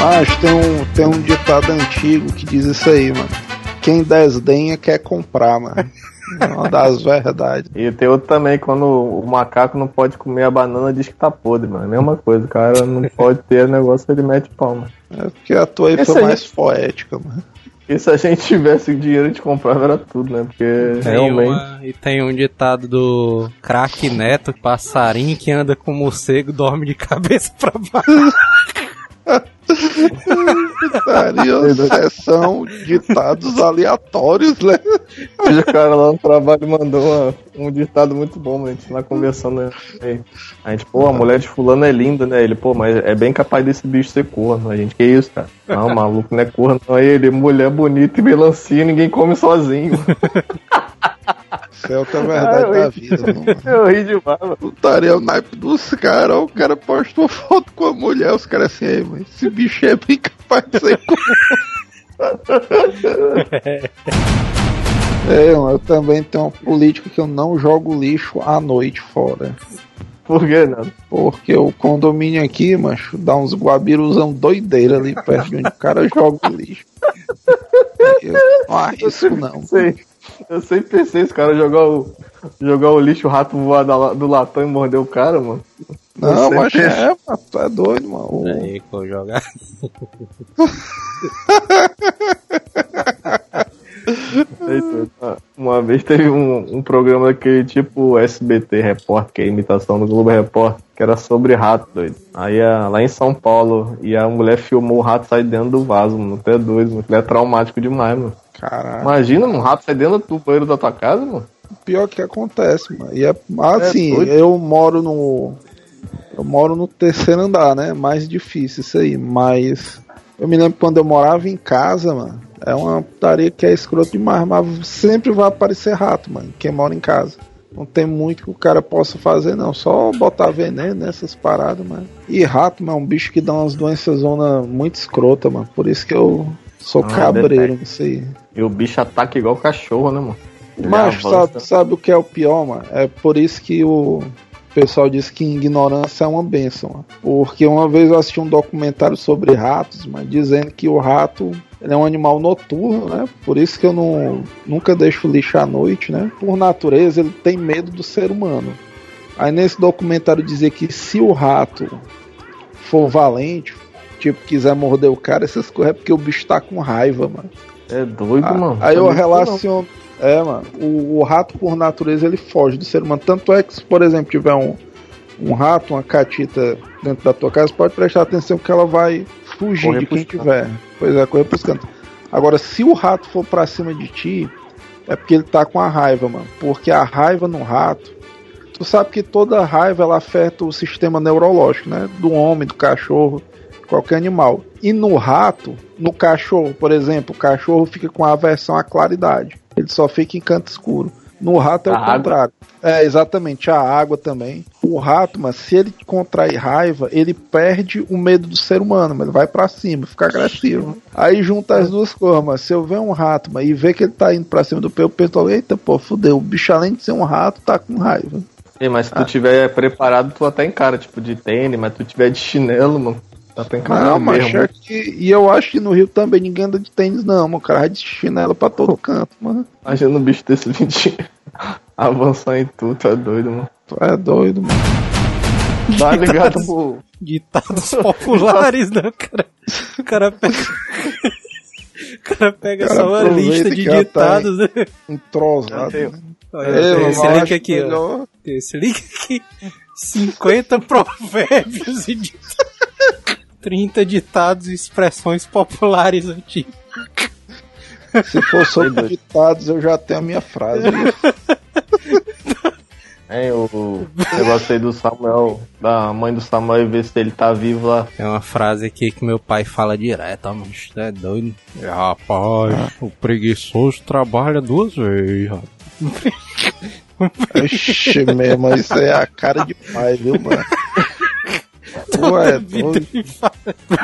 Mas tem um, tem um ditado antigo que diz isso aí, mano. Quem desdenha quer comprar, mano. É uma das verdades. E tem outro também, quando o macaco não pode comer a banana, diz que tá podre, mano. Mesma coisa, o cara não pode ter negócio, ele mete palma. É porque a tua aí Essa foi aí- mais poética, mano. E se a gente tivesse dinheiro, a gente comprava era tudo, né? Porque Tem realmente. uma- e tem um ditado do craque Neto, passarinho que anda com morcego dorme de cabeça pra baixo. Daria sessão ditados aleatórios, né? O cara lá no trabalho mandou uma- um ditado muito bom. A gente lá conversando aí. A gente, pô, a mulher de fulano é linda, né? Ele, pô, mas é bem capaz desse bicho ser corno. A gente, que isso, cara? Não, maluco, não é corno, não. Ele, mulher bonita e melancia, ninguém come sozinho. Isso é outra verdade da vida, mano. Eu ri demais, mano. É o naipe dos caras, o cara postou foto com a mulher, os caras assim, aí, mas esse bicho é bem capaz de ser É, mano, eu também tenho uma política que eu não jogo lixo à noite fora. Por que não? Porque o condomínio aqui, macho, dá uns guabiruzão doideira ali perto de onde o cara joga o lixo. Eu não arrisco, não. Sei. Eu sempre pensei esse cara jogar o, jogar o lixo, o rato voar da do latão e morder o cara, mano. Não, mas é, mano, tu é doido, mano. Aí, vou jogar. Uma vez teve um, um programa daquele tipo SBT Repórter, que é a imitação do Globo Repórter, que era sobre rato, doido. Aí a- lá em São Paulo, e a mulher filmou o rato sair dentro do vaso, mano. Até doido, mano. Aquilo é traumático demais, mano. Caralho. Imagina um rato sair dentro do banheiro da tua casa, mano. Pior que acontece, mano. E é, assim, doido. eu moro no. Eu moro no terceiro andar, né? Mais difícil isso aí. Mas eu me lembro quando eu morava em casa, mano. É uma putaria que é escroto demais, mas sempre vai aparecer rato, mano. Quem mora em casa. Não tem muito que o cara possa fazer, não. Só botar veneno nessas paradas, mano. E rato, mano, é um bicho que dá umas doenças zona muito escrota, mano. Por isso que eu sou Ah, cabreiro nisso aí. E o bicho ataca igual cachorro, né, mano? Mas sabe, sabe o que é o pior, mano? É por isso que o pessoal diz que ignorância é uma benção. mano. Porque uma vez eu assisti um documentário sobre ratos, mas dizendo que o rato ele é um animal noturno, né? Por isso que eu não, nunca deixo lixo à noite, né? Por natureza, ele tem medo do ser humano. Aí nesse documentário dizia que se o rato for valente, tipo, quiser morder o cara, essas coisas é porque o bicho tá com raiva, mano. É doido, Ah, mano. Aí eu Sabia disso não. É, mano. O, o rato, por natureza, ele foge do ser humano. Tanto é que, se, por exemplo, tiver um, um rato, uma catita dentro da tua casa, pode prestar atenção que ela vai fugir Correr de quem tiver. Pois é, correr pros cantos. Agora, se o rato for pra cima de ti, é porque ele tá com a raiva, mano. Porque a raiva no rato. Tu sabe que toda raiva ela afeta o sistema neurológico, né? Do homem, do cachorro, qualquer animal. E no rato, no cachorro, por exemplo, o cachorro fica com aversão à claridade. Ele só fica em canto escuro. No rato é o A água? contrário. É, exatamente, a água também. O rato, mas se ele contrair raiva, ele perde o medo do ser humano, mas ele vai pra cima, fica agressivo. Aí junta as duas coisas, mas se eu ver um rato mas, e ver que ele tá indo pra cima do pé, eu penso, eita, pô, fudeu, o bicho além de ser um rato, tá com raiva. Ei, mas se Ah. tu tiver preparado, tu até encara, tipo, de tênis, mas tu tiver de chinelo, mano. Encarar Não, mas é que, e eu acho que no Rio também ninguém anda de tênis, não, mano. O cara vai de chinelo pra todo canto, mano. Imagina um bicho desse vídeo avançar em tudo, tu é doido, mano. Tu é doido, mano. Tá ligado pro. Ditados populares, né, cara? O cara pega. O cara pega Cara, só uma lista de ela tá ditados, né? Entrosado. Né? Tem esse link aqui, ó. melhor- Tem esse link aqui. 50 provérbios e ditados. 30 ditados e expressões populares antigas. Se for sobre ditados, eu já tenho a minha frase. É, o, o negócio aí do Samuel, da mãe do Samuel, e ver se ele tá vivo lá. É uma frase aqui que meu pai fala direto, ó, mas é doido. É, rapaz, o preguiçoso trabalha duas vezes, rapaz. Ixi, mesmo, isso é a cara de pai, viu, mano? Tu é doido.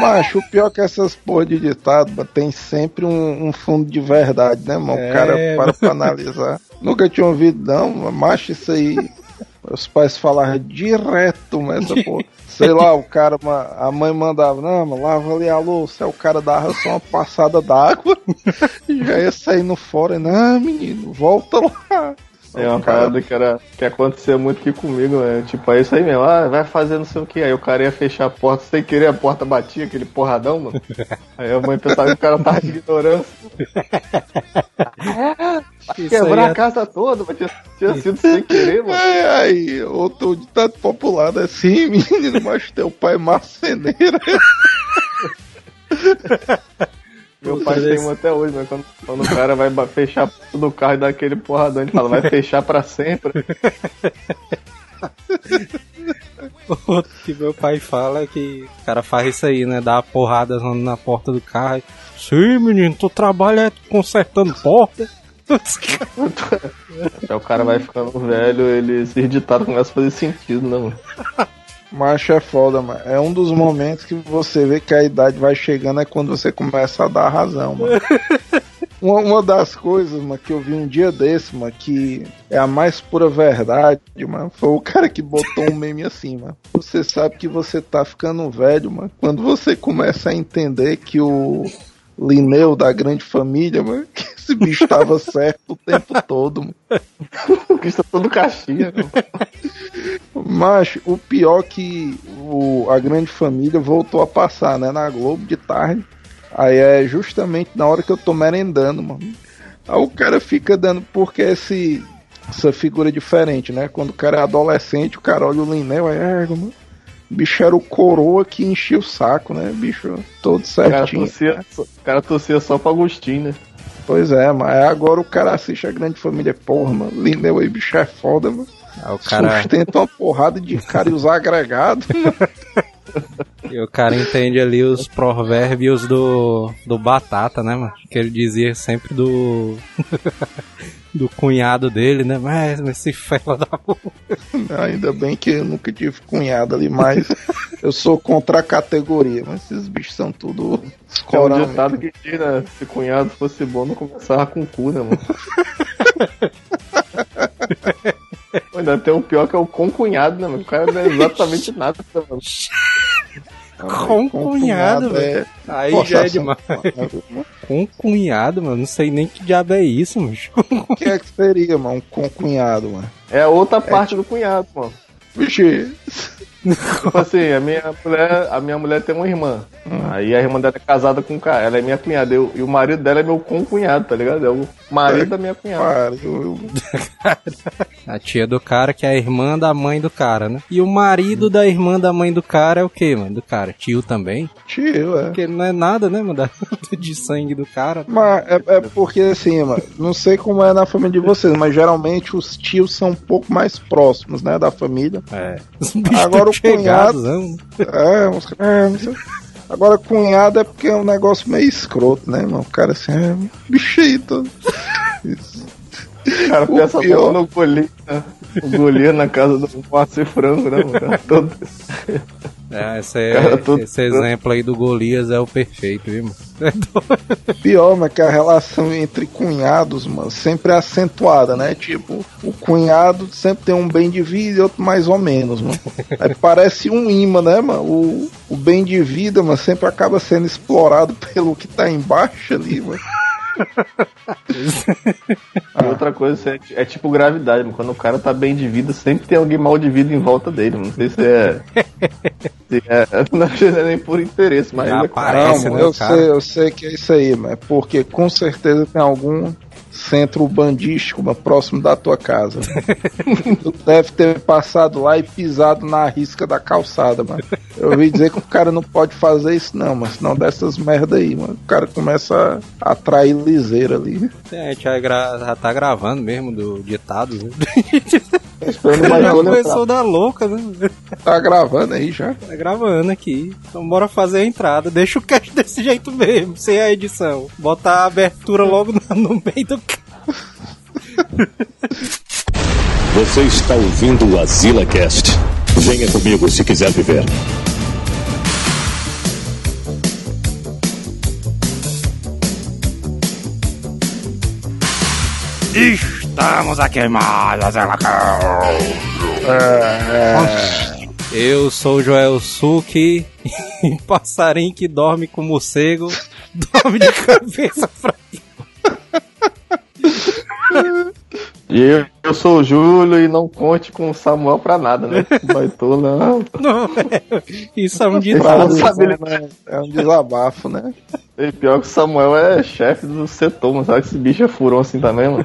Macho, o pior é que essas porra de ditado, tem sempre um, um fundo de verdade, né, mano? É, o cara para pra analisar. Nunca tinha ouvido, não, mas macho, isso aí. Os pais falaram direto, mas essa porra. Sei lá, o cara, a mãe mandava, não, mano, lava ali a louça, aí o cara dava só uma passada d'água, já ia saindo fora, não, menino, volta lá. É uma parada que, era, que acontecia muito aqui comigo, né? Tipo, é isso aí mesmo, ah, vai fazer não sei o que. Aí o cara ia fechar a porta sem querer, a porta batia, aquele porradão, mano. Aí a mãe pensava que o cara tava de ignorância. Quebrar a casa toda, mas tinha, tinha sido sem querer, mano. Aí, aí outro ditado popular né? assim, menino, mas teu pai é marceneiro. Meu pai tem um até hoje, né? Quando, quando o cara vai fechar do carro e dá aquele porradão, ele fala, vai fechar pra sempre. Outro que meu pai fala é que o cara faz isso aí, né? Dá uma porrada na porta do carro. Sim, menino, tu trabalha consertando porta. Aí o cara vai ficando velho, ele esse ditado começa a fazer sentido, né, mano? Macho é foda, mano. É um dos momentos que você vê que a idade vai chegando é quando você começa a dar razão, mano. Uma, uma, das coisas, mano, que eu vi um dia desse, mano, que é a mais pura verdade, mano, foi o cara que botou um meme assim, mano. Você sabe que você tá ficando velho, mano, quando você começa a entender que o Lineu da grande família, mano, que esse bicho tava certo o tempo todo, mano. o bicho tá todo caixinha. Mas o pior que o, a grande família voltou a passar, né, na Globo de tarde. Aí é justamente na hora que eu tô merendando, mano. Aí o cara fica dando, porque esse, essa figura é diferente, né? Quando o cara é adolescente, o cara olha o Lineu, aí é, mano. Bicho era o coroa que enchia o saco, né? Bicho todo certinho. O cara torcia, o cara torcia só pra Agostinho, né? Pois é, mas agora o cara assiste a grande família. Porra, mano, Lineu aí, bicho é foda, mano. Ah, o cara... Sustenta uma porrada de cara e usar agregado, mano. E o cara entende ali os provérbios do, do Batata, né, mano? Que ele dizia sempre do. do cunhado dele, né? Mas esse fela da Ainda bem que eu nunca tive cunhado ali, mas eu sou contra a categoria. Mas esses bichos são tudo. É um ditado que diz, né? Se cunhado fosse bom, não começava com cu, né, mano? Ainda tem o pior que é o concunhado, né, mano? O cara não é exatamente nada, né, mano? Com cunhado, velho. É... Aí Poxa, já é demais. Com cunhado, mano. Não sei nem que diabo é isso, mano. O que é que seria, mano? Com cunhado, mano. É outra parte é... do cunhado, mano. Vixe. Tipo assim, a minha mulher, a minha mulher tem uma irmã. Hum. Aí a irmã dela é casada com um cara. Ela é minha cunhada. Eu, e o marido dela é meu concunhado, tá ligado? É o marido é, da minha cunhada. a tia do cara, que é a irmã da mãe do cara, né? E o marido hum. da irmã da mãe do cara é o que, mano? Do cara? Tio também? Tio, é. Porque não é nada, né, mano? De sangue do cara. Mas é, é porque assim, mano, não sei como é na família de vocês, mas geralmente os tios são um pouco mais próximos, né, da família. É. Agora o cunhado. É, uns, é, Agora, cunhado é porque é um negócio meio escroto, né, mano? O cara assim, é bichito. O cara pensa pior... no goleiro, né? o goleiro na casa do Márcio Frango, né, mano? Todo... É, esse, é, todo... esse exemplo aí do Golias é o perfeito, viu, mano? Pior, mas que a relação entre cunhados, mano, sempre é acentuada, né? Tipo, o cunhado sempre tem um bem de vida e outro mais ou menos, mano. Aí parece um imã, né, mano? O, o bem de vida, mano, sempre acaba sendo explorado pelo que tá embaixo ali, mano. Ah. Outra coisa é, é, tipo gravidade, mano. quando o cara tá bem de vida, sempre tem alguém mal de vida em volta dele. Não sei se é. se é não é nem por interesse, mas. Já é aparece, né, eu, sei, eu sei que é isso aí, mas é porque com certeza tem algum centro bandístico próximo da tua casa. tu deve ter passado lá e pisado na risca da calçada, mano. Eu ouvi dizer que o cara não pode fazer isso, não, mas senão dessas merda aí, mano. O cara começa a atrair liseira ali. É, a gente já, gra já tá gravando mesmo do ditado, né? Esperando mais começou da louca, né? Tá gravando aí já? Tá gravando aqui. Então bora fazer a entrada. Deixa o cast desse jeito mesmo, sem a edição. Bota a abertura logo no, meio do Você está ouvindo o Azila Cast. Venha comigo se quiser viver. Estamos aqui mais Azila Cast. Eu sou o Joel Suki, passarinho que dorme com morcego, dorme de cabeça pra E eu, eu sou o Júlio e não conte com o Samuel pra nada, né? Baitou, não. Não, é. Isso é um ditado. sabe, ele- É um desabafo, né? E pior que o Samuel é chefe do setor, mas sabe que esse bicho é furão assim também, mano?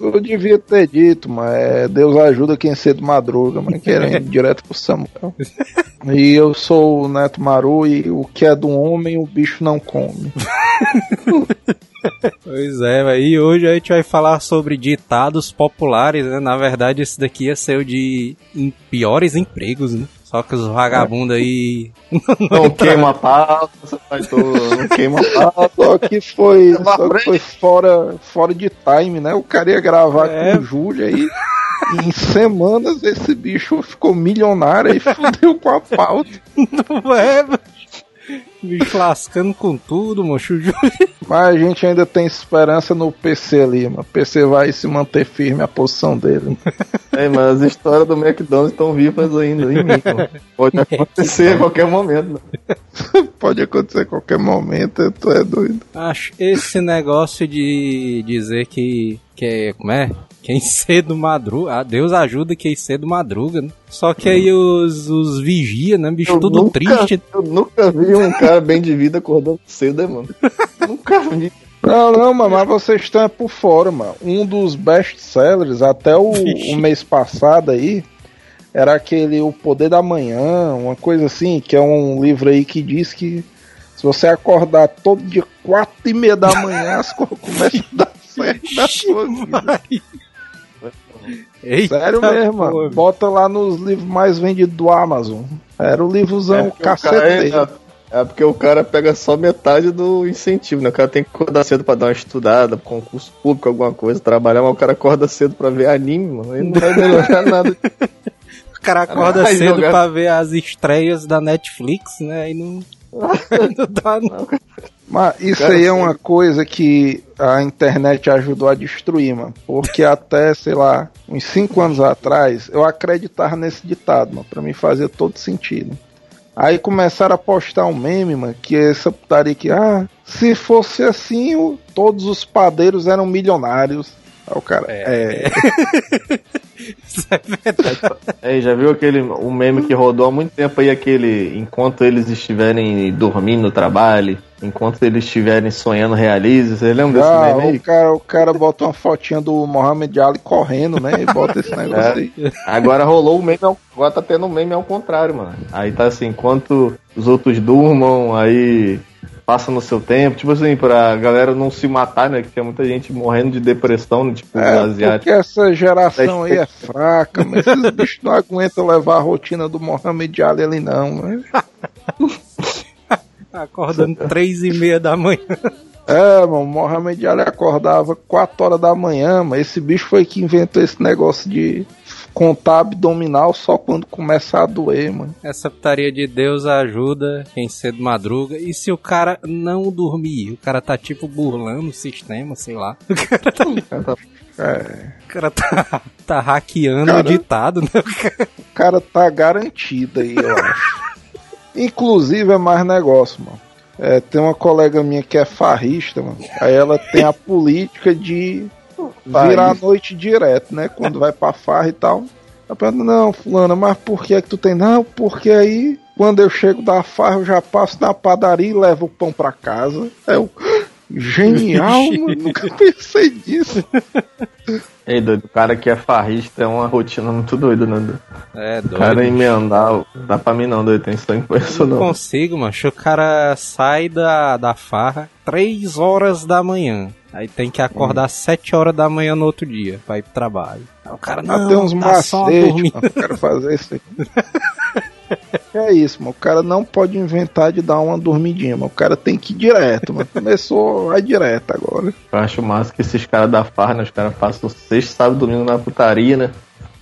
Eu devia ter dito, mas é, Deus ajuda quem cedo madruga, mas querendo ir direto pro Samuel. E eu sou o Neto Maru e o que é do homem o bicho não come. Pois é, e hoje a gente vai falar sobre ditados populares, né? Na verdade, esse daqui ia ser o de em piores empregos, né? Só que os vagabundos aí. Não queima a pauta, não queima a pauta. Só que foi, só que foi fora, fora de time, né? O cara ia gravar É. com o Júlio aí. e em semanas esse bicho ficou milionário e fudeu com a pauta. Não é. Bicho lascando com tudo, moço. O Júlio- Mas a gente ainda tem esperança no PC ali, mano. O PC vai se manter firme a posição dele. É, mas as histórias do McDonald's estão vivas ainda em mim, mano. Pode acontecer a qualquer momento. mano. Pode acontecer a qualquer momento, tu é doido. Acho esse negócio de dizer que. que é- como é? Quem cedo madruga. Ah, Deus ajuda quem cedo madruga, né? Só que aí os, os vigia, né? Bicho, Eu tudo nunca- triste. Eu nunca vi um cara bem de vida acordando cedo, né, mano? nunca vi. Não, não, mano, mas vocês estão é por fora, mano. Um dos best-sellers até o, o mês passado aí era aquele O Poder da Manhã, uma coisa assim, que é um livro aí que diz que se você acordar todo dia quatro e meia da manhã, as coisas começam a dar certo na sua vida. Eita, Sério mesmo, mano. Bota lá nos livros mais vendidos do Amazon. Era o livrozão cara caceteiro. É, porque o cara pega só metade do incentivo, né? O cara tem que acordar cedo pra dar uma estudada, concurso público, alguma coisa, trabalhar, mas o cara acorda cedo pra ver anime, mano. Aí não vai melhorar nada. O cara acorda Vai cedo jogar- pra ver as estreias da Netflix, né? Aí não. não dá, não. Mas isso Cara, aí é sim. uma coisa que a internet ajudou a destruir, mano. Porque até, sei lá, uns 5 anos atrás, eu acreditava nesse ditado, mano. Pra mim fazia todo sentido. Aí começaram a postar um meme, mano, que é essa putaria que, ah, se fosse assim, todos os padeiros eram milionários. Aí o cara, é, Isso é verdade. Aí, já viu aquele um meme que rodou há muito tempo aí, aquele enquanto eles estiverem dormindo no trabalho, enquanto eles estiverem sonhando realize, você lembra desse ah, meme aí? o, cara, o cara bota uma fotinha do Mohamed Ali correndo, né? E bota esse negócio aí. Agora rolou o meme, ao- agora tá tendo um meme ao contrário, mano. Aí tá assim, enquanto os outros durmam, aí passa no seu tempo, tipo assim, pra galera não se matar, né? Que tem muita gente morrendo de depressão, né, tipo, É, porque asiático. essa geração aí é fraca, mas esses bichos não aguentam levar a rotina do Mohamed Ali ali não, né? Acordando três e meia da manhã. É, mano, o Mohamed Ali acordava 4 horas da manhã, mas esse bicho foi que inventou esse negócio de contar abdominal só quando começar a doer, mano. Essa putaria de Deus ajuda quem cedo madruga. E se o cara não dormir? O cara tá tipo burlando o sistema, sei lá. O cara tá, É, o cara tá, tá hackeando Cara. o ditado, né? o cara tá garantido aí, eu acho. Inclusive é mais negócio, mano. É, tem uma colega minha que é farrista, mano. Aí ela tem a política de virar a noite direto, né? Quando vai pra farra e tal. Não, fulana, mas por que é que tu tem? Não, porque aí, quando eu chego da farra, eu já passo na padaria e levo o pão pra casa. É o genial, mano. Nunca pensei nisso. Ei, doido, o cara que é farrista é uma rotina muito doida, né? doido? É O cara doido. emendar, dá pra mim não, doido, tem sangue pra isso Não não. consigo, mano. O cara sai da, da farra 3 horas da manhã. Aí tem que acordar 7 horas da manhã no outro dia pra ir pro trabalho. Aí o cara não, tem uns tá macetes. Eu quero fazer isso aí. É isso, mano. O cara não pode inventar de dar uma dormidinha, mano. O cara tem que ir direto, mano. Começou, vai direto agora. Eu acho massa que esses caras da farra, né? Os caras passam sexta, sábado, domingo na putaria, né?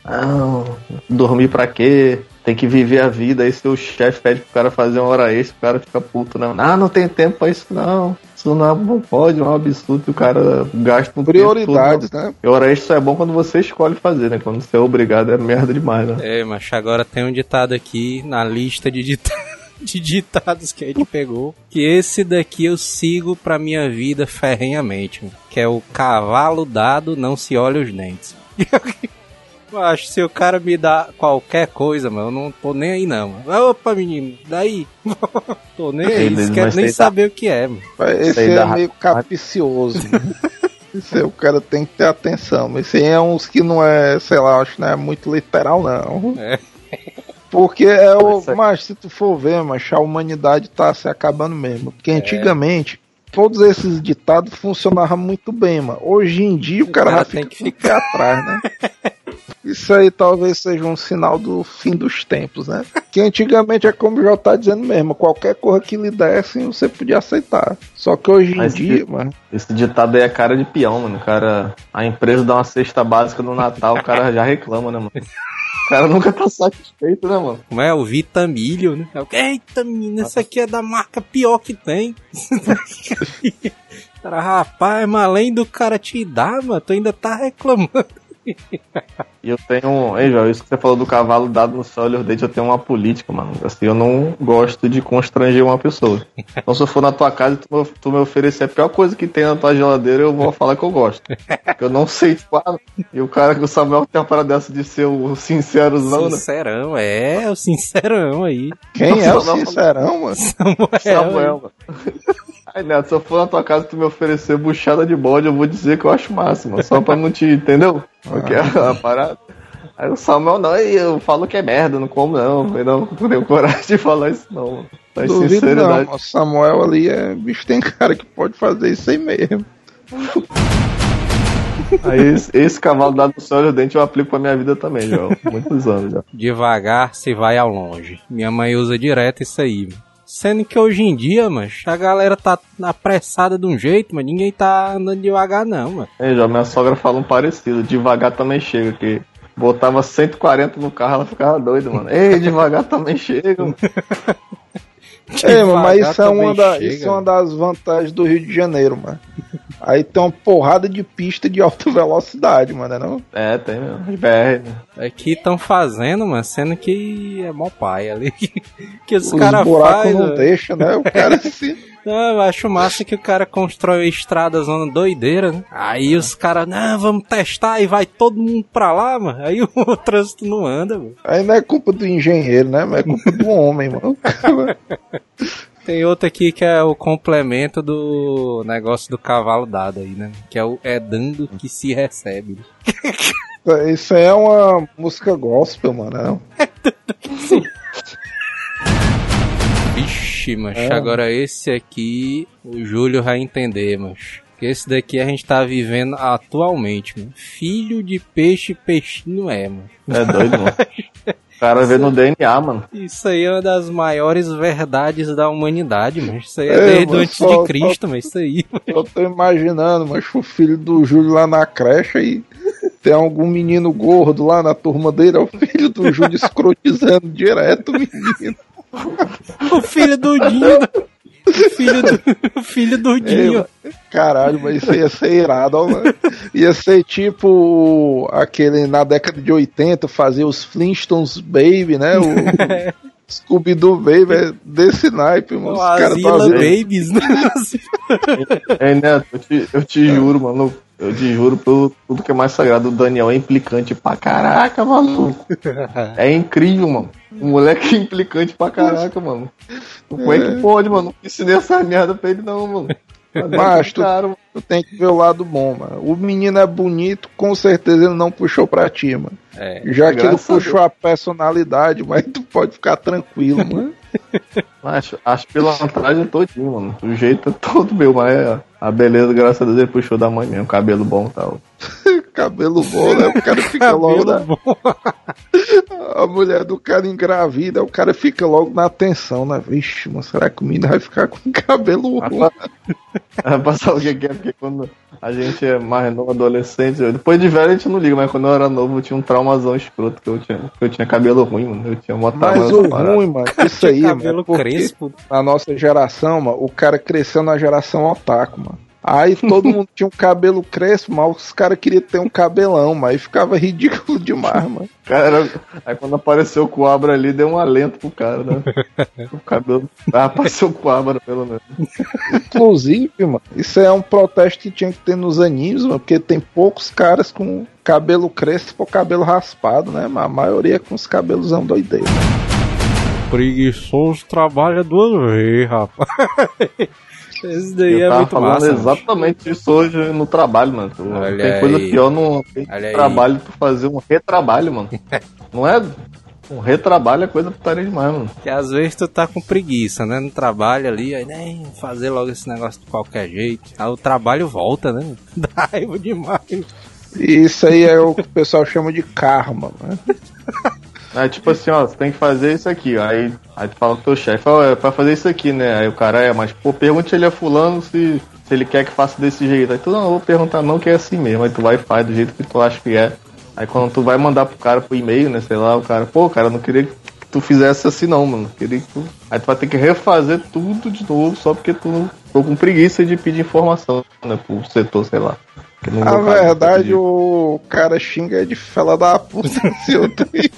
Não, dormir pra quê? Tem que viver a vida, aí seu chefe pede pro cara fazer uma hora extra, o cara fica puto, não. Ah, não tem tempo pra isso não. Isso não, não pode, é um absurdo, o cara gasta um Prioridades, né? E hora extra é bom quando você escolhe fazer, né? Quando você é obrigado é merda demais, né? É, mas agora tem um ditado aqui na lista de ditados. De ditados que a gente pegou, que esse daqui eu sigo pra minha vida ferrenhamente, mano, que é o cavalo dado não se olha os dentes. Eu acho que se o cara me dá qualquer coisa, mano, eu não tô nem aí não, mano. Opa, menino, daí? tô nem aí, quero mas nem saber o que é, mano. Esse aí é dá- meio capicioso. né? Esse aí o cara tem que ter atenção. Esse aí é uns que não é, sei lá, acho que não é muito literal, não. É. Porque é o. Isso aí. Mas se tu for ver, mas a humanidade tá se acabando mesmo. Porque antigamente. Todos esses ditados funcionavam muito bem, mano. Hoje em dia o cara, cara já tem fica que o pé atrás, né? Isso aí talvez seja um sinal do fim dos tempos, né? Que antigamente é como já tá dizendo mesmo, qualquer coisa que lhe dessem você podia aceitar. Só que hoje em Mas dia, mano, Esse ditado aí é cara de peão, mano. O cara, a empresa dá uma cesta básica no Natal, o cara já reclama, né, mano? O cara nunca tá satisfeito, né, mano? Como é? O Vitamilho, né? Eu, Eita, menina, essa aqui é da marca pior que tem. cara, rapaz, mas além do cara te dar, mano, tu ainda tá reclamando. E eu tenho. Ei, João, isso que você falou do cavalo dado no sol e os dentes, eu tenho uma política, mano. Assim, eu não gosto de constranger uma pessoa. Então, se eu for na tua casa e tu, me- tu me oferecer a pior coisa que tem na tua geladeira, eu vou falar que eu gosto. Porque eu não sei, tipo, ah, e o cara que o Samuel tem uma parada dessa de ser o sincerozão, né? Sincerão, é, o sincerão aí. quem é o sincerão, mano? Samuel. Samuel, mano. Aí, Neto, se eu for na tua casa e tu me oferecer buchada de bode, eu vou dizer que eu acho máximo, só pra não te. Entendeu? Porque é a parada. Aí o Samuel, não, e eu falo que é merda, não como não. Eu não tenho coragem de falar isso, não. mano. Mas Duvido não, sinceridade. o Samuel ali é. Bicho, tem cara que pode fazer isso aí mesmo. Aí esse, esse cavalo dado no e o dente eu aplico pra minha vida também, João. Muitos anos já. Devagar se vai ao longe. Minha mãe usa direto isso aí. Sendo que hoje em dia, mano, a galera tá apressada de um jeito, mas ninguém tá andando devagar não, mano. Aí, João, minha sogra fala um parecido. Devagar também chega, que botava 140 no carro, ela ficava doida, mano. Ei, devagar também chega, mano. É, mano, mas isso é, uma da- chega, isso é uma das vantagens do Rio de Janeiro, mano. Aí tem uma porrada de pista de alta velocidade, mano, não? É, tem mesmo. BR, né? Aqui estão fazendo, mano, sendo que é mó pai ali. que os Os caras buracos fazem. não deixam, né? O cara se. Não, eu acho massa que o cara constrói estrada zona doideira, né? Aí os caras, não, vamos testar e vai todo mundo pra lá, mano. Aí o trânsito não anda, mano. Aí não é culpa do engenheiro, né? Mas é culpa do homem, mano. Tem outro aqui que é o complemento do negócio do cavalo dado aí, né? Que é o é dando que se recebe. Isso aí é uma música gospel, mano. Não? Vixe, mas É. agora esse aqui o Júlio vai entender, mas que esse daqui a gente tá vivendo atualmente, mano. Filho de peixe, peixinho é, mano. É doido, mano. O cara vê no DNA, mano. Isso aí é uma das maiores verdades da humanidade, mano. Isso aí é, É, desde mano, antes só- de Cristo, mas isso aí. mano. Eu tô imaginando, mas o filho do Júlio lá na creche e tem algum menino gordo lá na turma dele, é o filho do Júlio escrotizando direto o menino. O filho do Dinho. O filho do, o filho do Dinho. Caralho, mas isso ia ser irado, ó, mano. Ia ser tipo aquele na década de 80 fazia os Flintstones Baby, né? O Scooby-Doo Baby é desse naipe, mano. Os caras Babies, né? Ei, Neto, eu te, eu te juro, mano. Eu te juro pelo tudo que é mais sagrado. O Daniel é implicante pra caraca, maluco. É incrível, mano. O moleque é implicante pra caraca, mano. Como é que pode, mano? Não ensinei essa merda pra ele, não, mano. Mas tu- Cara, mano. Tu tem que ver o lado bom, mano. O menino é bonito, com certeza ele não puxou pra ti, mano. É. Já que ele Graças a puxou a personalidade, mas tu pode ficar tranquilo, mano. Acho, acho pilantragem todinho, mano. O jeito é todo meu, mas é a beleza, graças a Deus, puxou da mãe mesmo. Cabelo bom e tal. Cabelo bom, né? O cara fica logo bom. A mulher do cara engravida, o cara fica logo na atenção, né? Vixe, mas será que o menino vai ficar com cabelo ruim? Vai passar o que que é, porque quando a gente é mais novo, adolescente, depois de velho a gente não liga, mas quando eu era novo eu tinha um traumazão escroto, que eu tinha, que eu tinha cabelo ruim, mano. Eu tinha uma Mas o ruim, mano, isso aí, cabelo mano, crespo. na nossa geração, mano, o cara cresceu na geração otaku, mano. Aí todo mundo tinha um cabelo crespo, mas os caras queriam ter um cabelão, mas ficava ridículo demais, mano. Cara, aí quando apareceu o Coabra ali, deu um alento pro cara, né? O cabelo. Ah, apareceu o Coabra, pelo menos. Inclusive, mano, isso é um protesto que tinha que ter nos animes, mano, porque tem poucos caras com cabelo crespo ou cabelo raspado, né? Mas a maioria com os cabelosão doideiro. Preguiçoso trabalha duas vezes, rapaz. Esse daí Eu é tava muito falando massa. mano. exatamente isso hoje no trabalho, mano. Olha tem coisa aí. pior no trabalho tu fazer um retrabalho, mano. Não é. Um retrabalho é coisa putaria demais, mano. Que às vezes tu tá com preguiça, né? No trabalho ali, aí nem fazer logo esse negócio de qualquer jeito. Aí o trabalho volta, né? Dá raiva demais. E isso aí é o que o pessoal chama de karma, né? É tipo assim, ó, você tem que fazer isso aqui. Aí, aí tu fala pro teu chefe, ó, é pra fazer isso aqui, né? Aí o cara é, mas pô, pergunte ele a fulano se, se ele quer que faça desse jeito. Aí tu não, vou perguntar não que é assim mesmo. Aí tu vai e faz do jeito que tu acha que é. Aí quando tu vai mandar pro cara pro e-mail, né? Sei lá, o cara, pô, cara, não queria que tu fizesse assim não, mano. Queria que tu... Aí tu vai ter que refazer tudo de novo só porque tu ficou com preguiça de pedir informação, né? Pro setor, sei lá. Que no A meu caso, eu verdade, o cara xinga de fela da puta. se eu tenho.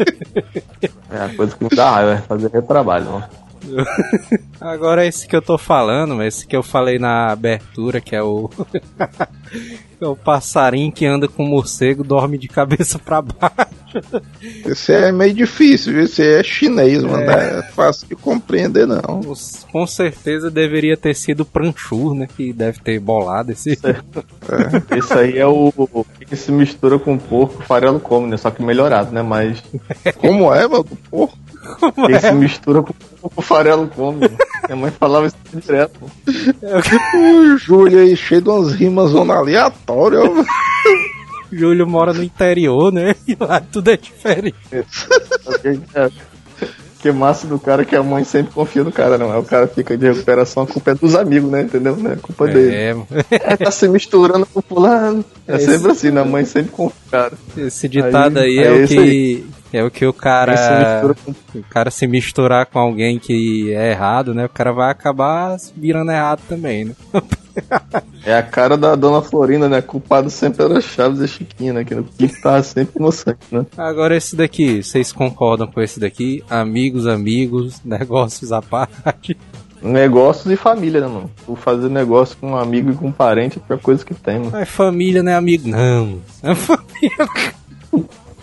É a coisa que me dá raiva, é fazer retrabalho, mano. Agora esse que eu tô falando, esse que eu falei na abertura, que é o. é o passarinho que anda com o morcego, dorme de cabeça pra baixo. Esse é meio difícil? Esse é chinês, mano. Não é fácil de compreender, não. Os- Com certeza deveria ter sido o Pranchur, né? Que deve ter bolado esse. Esse aí é o que se mistura com porco, farelo come, né? Só que melhorado, né? Mas Como é, mano? Porra. Quem se mistura com o farelo come. né? Minha mãe falava isso direto. O Júlio aí cheio de umas rimas zona aleatórias. Júlio mora no interior, né? E lá tudo é diferente. Que massa do cara que a mãe sempre confia no cara, não é? O cara fica de recuperação, a culpa é dos amigos, né? Entendeu? Não é culpa dele. É, mano. É, tá se misturando com fulano. É Esse- sempre assim, né? A mãe sempre confia no cara. Esse ditado aí, Aí- é é o que. É o que o cara. O cara se misturar com alguém que é errado, né? O cara vai acabar virando errado também, né? É a cara da dona Florinda, né? Culpado sempre era Chaves e Chiquinha, né? Que tava sempre inocente, né? Agora esse daqui, vocês concordam com esse daqui? Amigos, amigos, negócios à parte. Negócios e família, né, mano? Tu fazer negócio com um amigo e com um parente é a pior coisa que tem, mano. Mas família não é amigo, não. É família.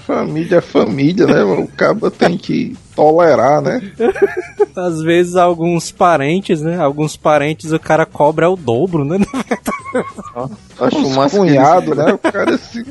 Família é família, né? O cabo tem que tolerar, né? Às vezes alguns parentes, né? Alguns parentes o cara cobra o dobro, né? Acho que cunhados, né? O cara assim.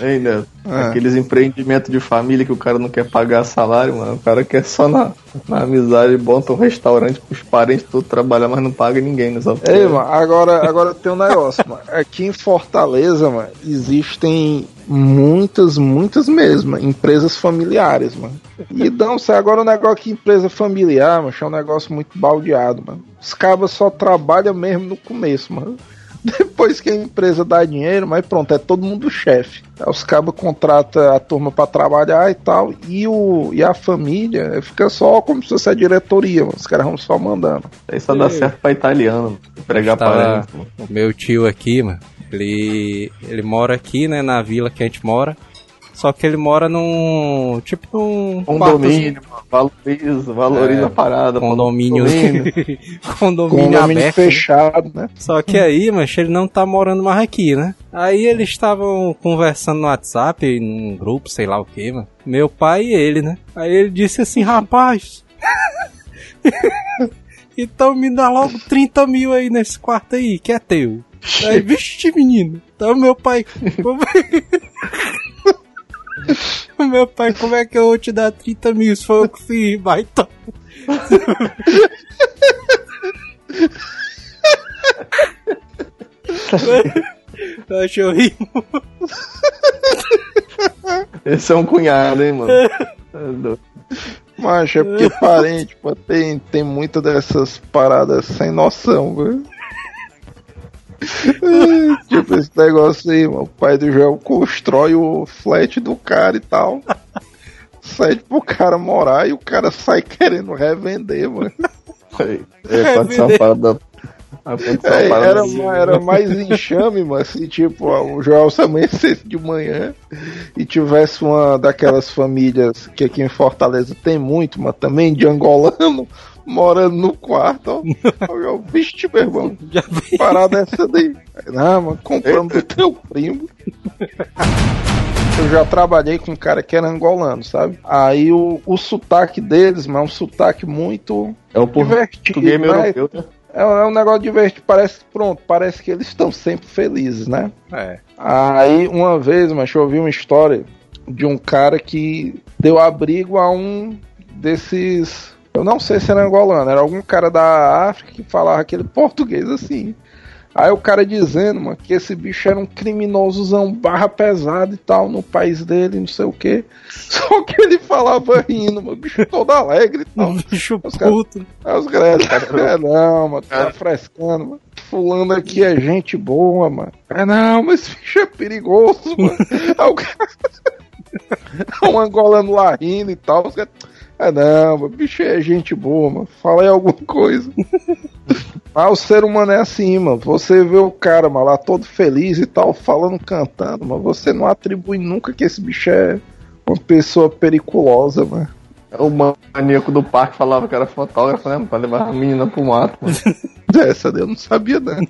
Ei, né? Ah. Aqueles empreendimentos de família que o cara não quer pagar salário, mano. O cara quer só na, na amizade, monta um restaurante pros parentes todos trabalhar, mas não paga ninguém, né? Só Ei, mano, agora, agora tem um negócio, mano. Aqui em Fortaleza, mano, existem muitas, muitas mesmo, empresas familiares, mano. E não, se agora o negócio aqui, empresa familiar, mano, é um negócio muito baldeado, mano. Os cabas só trabalham mesmo no começo, mano. Depois que a empresa dá dinheiro, mas pronto, é todo mundo chefe. Aí Os cabas contratam a turma pra trabalhar e tal, e, o, e a família fica só como se fosse a diretoria, mano. Os caras vão só mandando. Isso aí só dá certo pra italiano, mano. Empregar Tava- parente, mano. O meu tio aqui, mano, ele, ele mora aqui, né, na vila que a gente mora. Só que ele mora num. Tipo num. Condomínio, mano. Valoriza, valoriza É, a parada. Condomínio. Condomínio. condomínio Condomínio aberto. fechado, né? Só que aí, mas ele não tá morando mais aqui, né? Aí eles estavam conversando no WhatsApp, num grupo, sei lá o que, mano. Meu pai e ele, né? Aí ele disse assim, rapaz. então me dá logo 30 mil aí nesse quarto aí, que é teu. Aí, vixe, menino. Então meu pai. O meu pai, como é que eu vou te dar 30 mil se foi eu que fiz, baita? Eu achei horrível. Esse é um cunhado, hein, mano. Mas é porque parente, pô, tem, tem muita dessas paradas sem noção, velho. tipo esse negócio aí, mano. O pai do Joel constrói o flat do cara e tal. Sai pro cara morar e o cara sai querendo revender, mano. É, pode ser uma parada. É, era, era mais enxame, mas se tipo, o Joel se amanhecesse de manhã e tivesse uma daquelas famílias que aqui em Fortaleza tem muito, mas também de angolano, morando no quarto, ó. Eu, vixe, meu irmão, parada essa daí. Não, mano, comprando do teu primo. Eu já trabalhei com um cara que era angolano, sabe? Aí o, o sotaque deles, mas é um sotaque muito é um divertido. Mas... Europeu, né? É, é um negócio divertido, parece, pronto, parece que eles estão sempre felizes, né? É. Aí, uma vez, mas eu ouvi uma história de um cara que deu abrigo a um desses. Eu não sei se era angolano, era algum cara da África que falava aquele português assim. Aí o cara dizendo, mano, que esse bicho era um criminosozão barra pesado e tal no país dele, não sei o que. Só que ele falava rindo, mano, bicho todo alegre e tal. Um bicho os puto. Aí os caras, é, não, mano, tá frescando, mano. Fulano aqui é gente boa, mano. É não, mas esse bicho é perigoso, mano. Aí o cara. um angolano lá rindo e tal. Os caras, é não, mano, bicho é gente boa, mano. Fala aí alguma coisa. Ah, o ser humano é assim, mano. Você vê o cara, mano, lá todo feliz e tal, falando, cantando, mas você não atribui nunca que esse bicho é uma pessoa periculosa, mano. O maníaco do parque falava que era fotógrafo, né? Pra levar a menina pro mato, mano. Essa daí eu não sabia, não.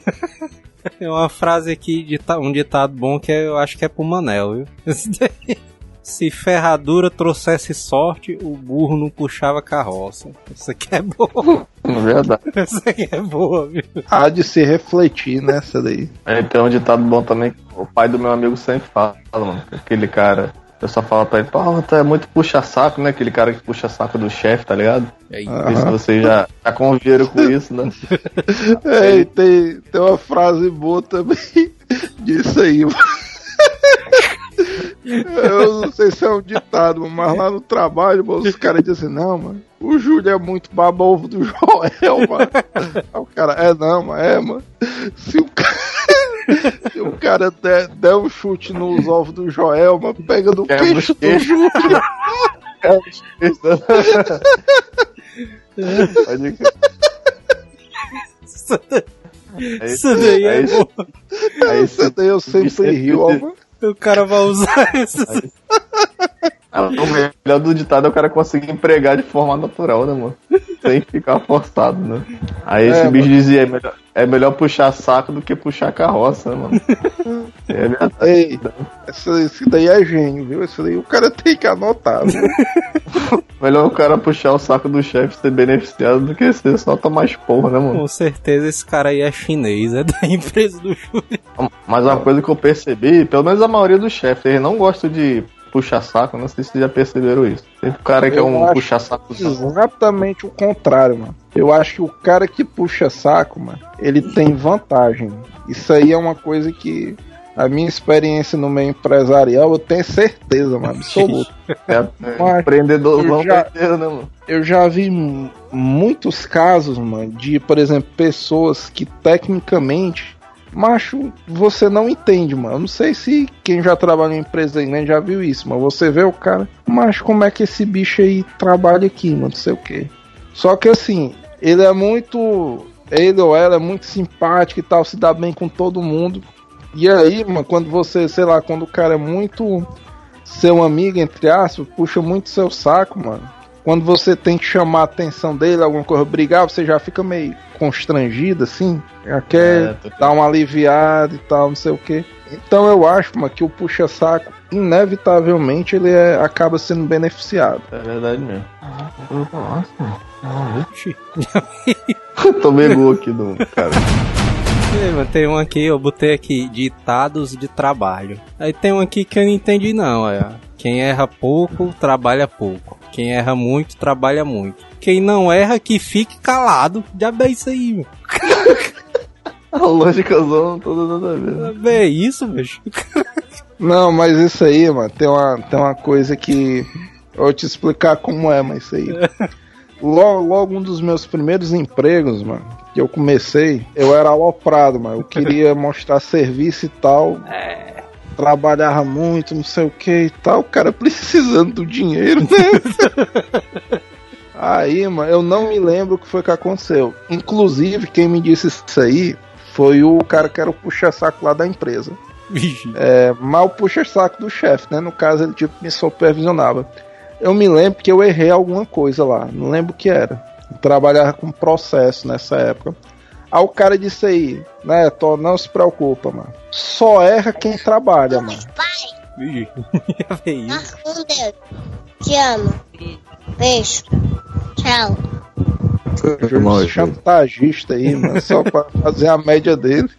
Tem uma frase aqui, de um ditado bom que eu acho que é pro Manel, viu? Esse daí. Se ferradura trouxesse sorte, o burro não puxava carroça. Isso aqui é boa. Verdade. Isso aqui é boa, viu? Há de se refletir nessa daí. É, tem um ditado bom também. O pai do meu amigo sempre fala, mano. Aquele cara. Eu só falo pra ele, pô, tu é muito puxa-saco, né? Aquele cara que puxa saco do chefe, tá ligado? Aí, Por isso vocês já, já conviveram com isso, né? É, e tem, tem uma frase boa também disso aí, mano. Eu não sei se é um ditado, mas lá no trabalho, mano, os caras dizem assim, não, mano, o Júlio é muito baba-ovo do Joel, mano. Aí o cara, é não, mano, é, mano. Se o cara, se o cara der, der um chute nos ovos do Joel, mano, pega do Quebra queixo os do queixos. Júlio. Pode crer. Isso daí, Aí- isso daí é aí- bom. aí Essa daí eu sempre rio, ó, mano. O cara vai usar isso. Ah, O melhor do ditado é o cara conseguir empregar de forma natural, né, mano? Sem ficar forçado, né? Aí esse É, bicho dizia, é melhor, é melhor puxar saco do que puxar carroça, né, mano? É verdade. Ei, essa, esse daí é gênio, viu? Esse daí o cara tem que anotar, viu? Melhor o cara puxar o saco do chefe ser beneficiado do que ser só tomar esporro, né, mano? Com certeza esse cara aí é chinês, é da empresa do Júlio. Mas uma coisa que eu percebi, pelo menos a maioria dos chefes, eles não gostam de puxar saco, não sei se vocês já perceberam isso. Sempre o cara que é Eu um acho puxa saco Exatamente o contrário, mano. Eu acho que o cara que puxa saco, mano, ele tem vantagem. Isso aí é uma coisa que a minha experiência no meio empresarial, eu tenho certeza, mano, absoluta. é, Mas empreendedorzão eu já- inteiro, né, mano? Eu já vi muitos casos, mano, de, por exemplo, pessoas que tecnicamente, macho, você não entende, mano. Eu não sei se quem já trabalha em empresa grande já viu isso, mas você vê o cara, macho, como é que esse bicho aí trabalha aqui, mano, não sei o quê. Só que assim, ele é muito. Ele ou ela é muito simpático e tal, se dá bem com todo mundo. E aí, mano, quando você, sei lá, quando o cara é muito seu amigo, entre aspas, puxa muito seu saco, mano. Quando você tem que chamar a atenção dele, alguma coisa, brigar, você já fica meio constrangido, assim. Já quer É, dar uma aliviada e tal, não sei o que. Então eu acho, mano, que o puxa-saco, inevitavelmente, ele é- acaba sendo beneficiado. É verdade mesmo. Nossa, mano. Oxi. Tomei gol aqui do cara. Tem um aqui, eu botei aqui, ditados de trabalho. Aí tem um aqui que eu não entendi não, olha. Quem erra pouco, trabalha pouco. Quem erra muito, trabalha muito. Quem não erra, que fique calado. Já bem isso aí, meu. A lógica zona toda nada a ver. Vê isso, bicho. Não, mas isso aí, mano, tem uma, tem uma coisa que Eu vou te explicar como é, mas isso aí. Logo, logo um dos meus primeiros empregos, mano, que eu comecei, eu era aloprado, mano. Eu queria mostrar serviço e tal. Trabalhava muito, não sei o que e tal. O cara precisando do dinheiro, né? Aí, mano, eu não me lembro o que foi que aconteceu. Inclusive, quem me disse isso aí foi o cara que era o puxa-saco lá da empresa. É, mal puxa-saco do chefe, né? No caso, ele tipo me supervisionava. Eu me lembro que eu errei alguma coisa lá, não lembro o que era. Trabalhava com processo nessa época. Aí o cara disse aí, né, Tô, não se preocupa, mano. Só erra quem trabalha, mano. Já veio isso. Um dedo. Te amo. Beijo. Tchau. Esse chantagista aí, mano, só pra fazer a média dele.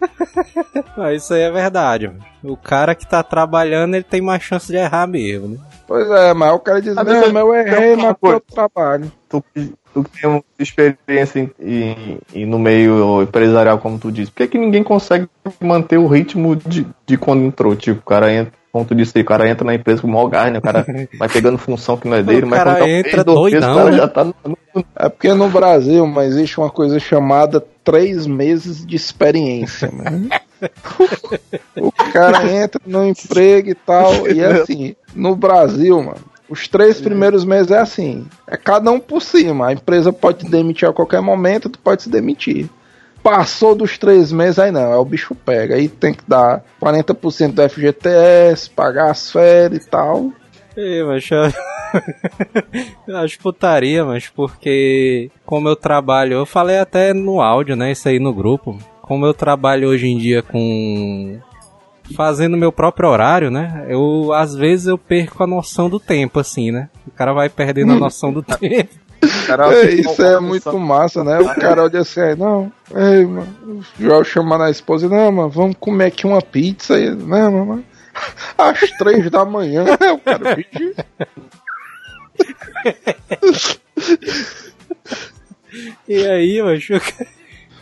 Ah, isso aí é verdade, mano. O cara que tá trabalhando, ele tem mais chance de errar mesmo, né? Pois é, mas o cara diz, Ah, não, mas eu- errei, eu- mas eu trabalho. Tu, tu que tem experiência em, em- em- no meio empresarial, como tu disse, por que, que ninguém consegue manter o ritmo de, de quando entrou? Tipo, o cara entra, como tu disse aí, o cara entra na empresa com o maior gás, né? O cara vai pegando função que não é dele, O mas cara quando tá entra meses, doidão, o cara né? já tá no, no- É porque no Brasil, mas existe uma coisa chamada três meses de experiência, mano. o cara entra no emprego e tal, e é assim, no Brasil, mano, os três primeiros meses é assim, é cada um por cima, a empresa pode te demitir a qualquer momento, tu pode se demitir. Passou dos três meses, aí não, aí o bicho pega, aí tem que dar 40% do FGTS, pagar as férias e tal. É, mas eu... eu acho putaria, mas porque como eu trabalho, eu falei até no áudio, né, isso aí no grupo, como eu trabalho hoje em dia com fazendo meu próprio horário, né? Eu às vezes eu perco a noção do tempo assim, né? O cara vai perdendo a noção do tempo. cara É, isso é muito massa, né? O cara olha assim, aí, não, ei, mano, o Joel chamando a esposa, não, mano, vamos comer aqui uma pizza aí, né, mano? Às três da manhã, o cara pediu. E aí, macho,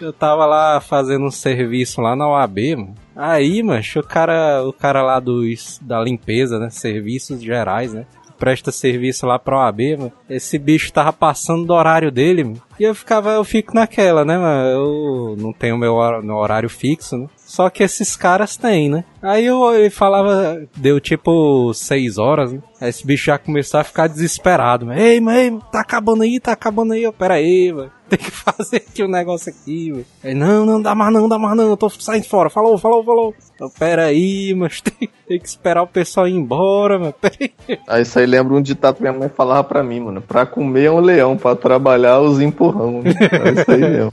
eu tava lá fazendo um serviço lá na OAB, mano. Aí, macho, o cara, o cara lá dos, da limpeza, né? Serviços gerais, né? Presta serviço lá pra OAB, mano. Esse bicho tava passando do horário dele, mano. E eu ficava, eu fico naquela, né, mano? Eu não tenho meu horário fixo, né? Só que esses caras têm, né? Aí eu, ele falava, deu tipo seis horas, né? Aí esse bicho já começou a ficar desesperado, mano. Ei, mano, tá acabando aí, tá acabando aí. Eu, Pera aí, mano. Tem que fazer aqui um negócio aqui, velho. Aí, não, não, dá mais não, dá mais não. Eu tô saindo fora. Falou, falou, falou. Eu, Pera aí, mas tem, tem que esperar o pessoal ir embora, mano. Pera aí. Aí isso aí lembra um ditado que minha mãe falava pra mim, mano. Pra comer é um leão, pra trabalhar os empurrão. Né? É isso aí mesmo.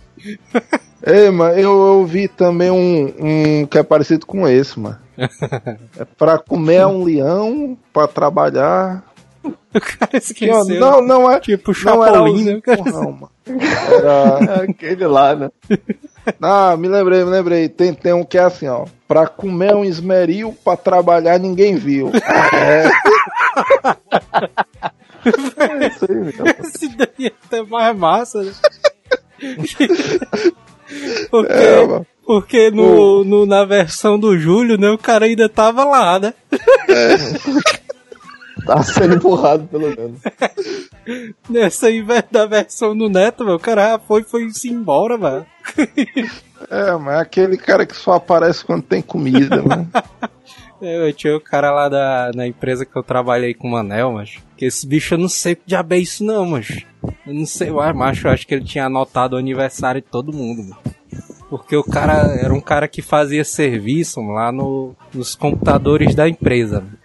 Ei, mano, eu ouvi também um, um que é parecido com esse, mano. É pra comer um leão, pra trabalhar. O cara Que, esqueceu. não, não é. Tipo Não era Chapolin, os né? Mano. Era. Aquele lá, né? Ah, me lembrei, me lembrei. Tem, tem um que é assim, ó. Pra comer um esmeril, pra trabalhar ninguém viu. É. Esse daí é até mais massa, né? Porque, É, porque no, no- na versão do Júlio, né, o cara ainda tava lá, né? Tá sendo empurrado pelo menos. Nessa aí da versão do Neto, mano, o cara já foi foi se embora, mano. É, mas é aquele cara que só aparece quando tem comida, mano. Eu tinha o cara lá da, na empresa que eu trabalhei com o Manel, mas que esse bicho eu não sei que diabo é isso não, mas eu não sei, uai, macho, eu acho que ele tinha anotado o aniversário de todo mundo, mano. Porque o cara era um cara que fazia serviço lá no, nos computadores da empresa. Mano.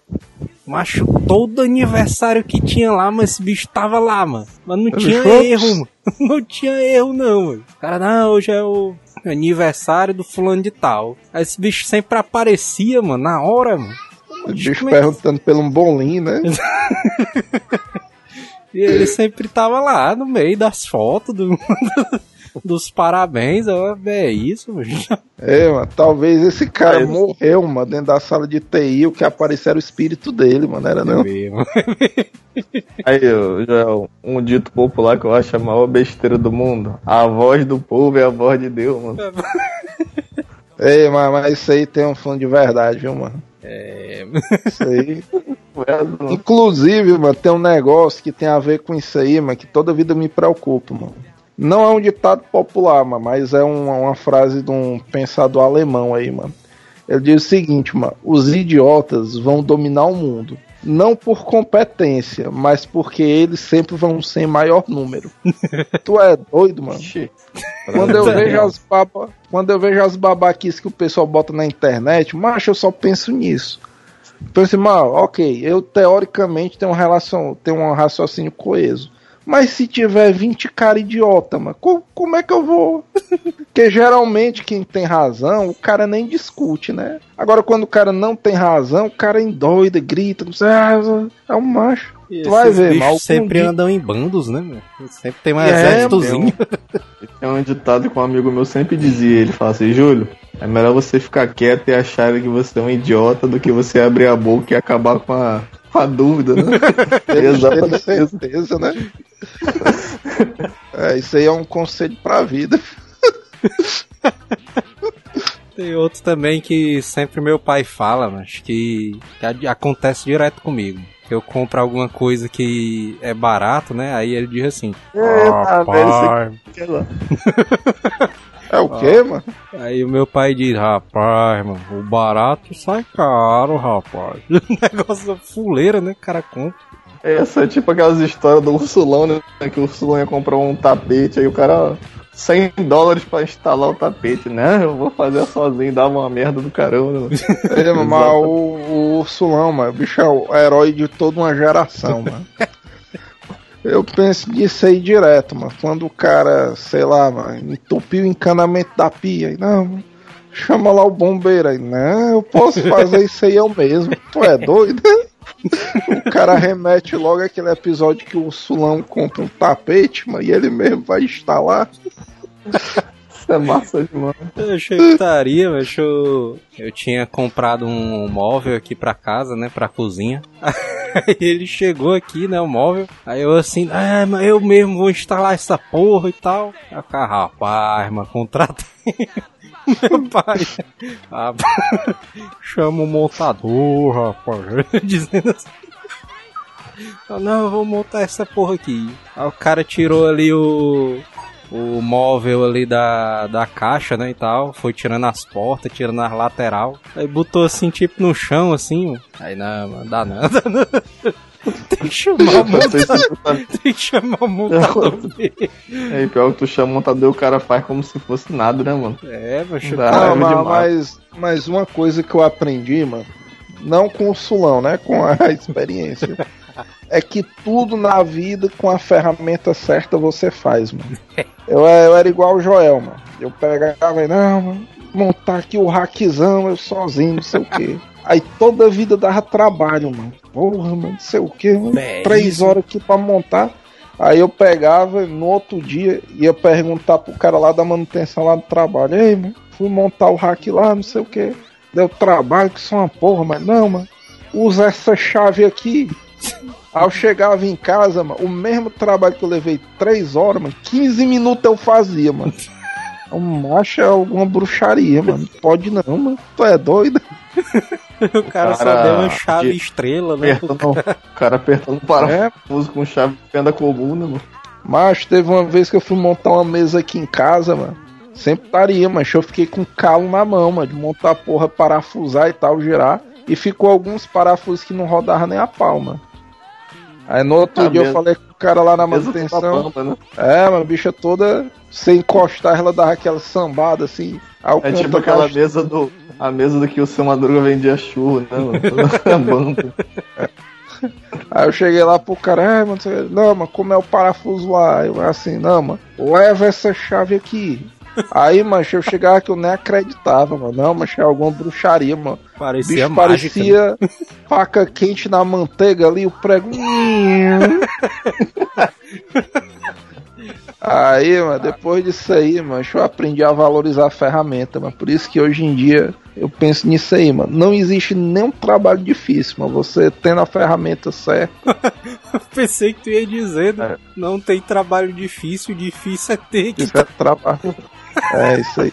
Macho, todo aniversário que tinha lá, mas esse bicho tava lá, mano. Mas não tinha erro, mano. Não tinha erro, não, mano. O cara, não, hoje é o aniversário do fulano de tal. Aí esse bicho sempre aparecia, mano, na hora, mano. O bicho é perguntando pelo um bolinho, né? E ele sempre tava lá no meio das fotos do, dos parabéns. Eu, é isso, mano. É, mano, talvez esse cara Mas- morreu, mano, dentro da sala de TI, o que apareceu era o espírito dele, mano, era não? Aí, Joel, um dito popular que eu acho a maior besteira do mundo. A voz do povo é a voz de Deus, mano. Ei, mas, mas isso aí tem um fundo de verdade, viu, mano? É, Isso aí. Inclusive, mano, tem um negócio que tem a ver com isso aí, mano, que toda vida me preocupa, mano. Não é um ditado popular, mano, mas é uma, uma frase de um pensador alemão aí, mano. Ele diz o seguinte, mano: os idiotas vão dominar o mundo. Não por competência, mas porque eles sempre vão ser em maior número. tu é doido, mano? Quando eu vejo as baba, quando eu vejo as babaquices que o pessoal bota na internet, macho, eu só penso nisso. Penso, mano, ok, eu teoricamente tenho um relação, tenho um raciocínio coeso. Mas se tiver 20 cara idiota, mano, co- como é que eu vou? Porque geralmente quem tem razão, o cara nem discute, né? Agora quando o cara não tem razão, o cara endoida, grita, não sei, ah, é um macho. E Tu vai ver, mal sempre com- andam em bandos, né, meu? Sempre tem um É, exércitozinho. É um ditado que um amigo meu sempre dizia. Ele fala assim, Júlio, é melhor você ficar quieto e achar que você é um idiota do que você abrir a boca e acabar com a, com a dúvida, né? Ter Exatamente. certeza, né? É, isso aí é um conselho pra vida. Tem outro também que sempre meu pai fala, mas que, que acontece direto comigo. Eu compro alguma coisa que é barato, né? Aí ele diz assim: Eita, velho, você quer lá. É o quê, mano? Aí o meu pai diz: Rapaz, mano, o barato sai caro, rapaz. Negócio fuleira, né? O cara compra. Essa é tipo aquelas histórias do Ursulão, né? Que o Ursulão ia comprar um tapete, aí o cara. 100 dólares pra instalar o tapete, né? Eu vou fazer sozinho, dava uma merda do caramba. né? É, mas o, o Ursulão, mano, o bicho é o herói de toda uma geração, mano. Eu penso nisso aí direto, mano. Quando o cara, sei lá, mano, entupiu o encanamento da pia. Aí, não, chama lá o bombeiro aí. Não, eu posso fazer isso aí eu mesmo. Tu é doido? O cara remete logo aquele episódio que o Sulão compra um tapete, mano, e ele mesmo vai instalar. É massa demais. Eu achei que estaria, mas eu, eu tinha comprado um móvel aqui pra casa, né? Pra cozinha. Aí ele chegou aqui, né? O móvel. Aí eu assim, ah, mas eu mesmo vou instalar essa porra e tal. Aí eu ficava, rapaz, mano, contrata meu pai. Ah, chama o montador, rapaz. Dizendo assim. Não, eu vou montar essa porra aqui. Aí o cara tirou ali o, o móvel ali da, da caixa, né, e tal. Foi tirando as portas, tirando as lateral. Aí botou assim, tipo, no chão, assim. Aí não, mano, dá nada. Tem que chamar o Não montador. tá- Tem que chamar o montador. É, pior que tu chama o montador e o cara faz como se fosse nada, né, mano? É, mas Dá. Não, raiva mas, mas, mas uma coisa que eu aprendi, mano, não com o sulão, né? Com a experiência. É que tudo na vida, com a ferramenta certa, você faz, mano. Eu, eu era igual o Joel, mano. Eu pegava e, não, mano, montar aqui o hackzão, eu sozinho, não sei o quê. Aí toda a vida dava trabalho, mano. Porra, mano, não sei o quê, mano. É Três isso. horas aqui pra montar. Aí eu pegava, no outro dia, ia perguntar pro cara lá da manutenção lá do trabalho. Ei, mano, fui montar o hack lá, não sei o que. Deu trabalho que só uma porra, mas não, mano. Usa essa chave aqui. Eu chegava em casa, mano, o mesmo trabalho que eu levei 3 horas, mano, 15 minutos eu fazia, mano. O macho é alguma bruxaria, mano. Não Pode não, mano. Tu é doido? O cara, só cara deu uma chave de- estrela, né? Apertando, o cara apertando o É, parafuso com chave de fenda comum, né, mano? Macho, teve uma vez que eu fui montar uma mesa aqui em casa, mano. Sempre estaria, mas eu fiquei com calo na mão, mano, de montar a porra, parafusar e tal, girar. E ficou alguns parafusos que não rodavam nem a palma. Aí no outro Ah, dia eu mesmo. falei com o cara lá na manutenção. pampa, né? É, uma bicha toda, sem encostar, ela dava aquela sambada assim. É tipo aquela mesa do. A mesa do que o seu Madruga vendia churro, né, mano? Toda. Aí eu cheguei lá pro cara, é, mano, não, mano, como é o parafuso lá? Eu assim, não, mano, leva essa chave aqui. Aí, mas eu chegava que eu nem acreditava, mano. Não, mas é alguma bruxaria, mano. Parecia bicho mágica. né? parecia faca quente na manteiga ali, o prego. Aí, mano, depois disso aí, mano, eu aprendi a valorizar a ferramenta, mano. Por isso que hoje em dia eu penso nisso aí, mano. Não existe nenhum trabalho difícil, mano. Você tendo a ferramenta certa. Pensei que tu ia dizer, né? É. não tem trabalho difícil, difícil é ter que. Isso é trabalho. É isso aí.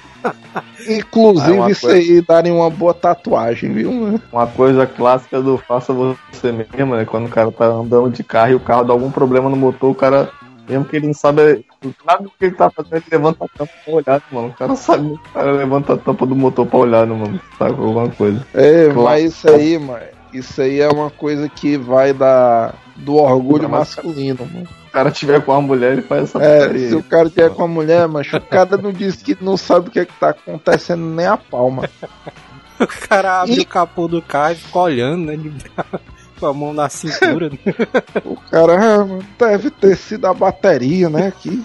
Inclusive, Ah, isso coisa- aí darem uma boa tatuagem, viu, mano? Uma coisa clássica do faça você mesmo, né? Quando o cara tá andando de carro e o carro dá algum problema no motor, o cara, mesmo que ele não sabe, sabe o que ele tá fazendo, ele levanta a tampa pra olhar, mano. O cara sabe, o cara levanta a tampa do motor pra olhar, mano? Sabe alguma coisa. É, mas isso aí, mano, isso aí é uma coisa que vai da, do orgulho Mas- masculino, mano. Se o cara tiver com uma mulher, ele faz essa É, putaria se o cara tiver com a mulher, mas o cara não diz que não sabe o que, é que tá acontecendo nem a palma. O cara abre E- o capô do carro e fica olhando, né? de- Com a mão na cintura. né? O cara, ah, deve ter sido a bateria, né, aqui.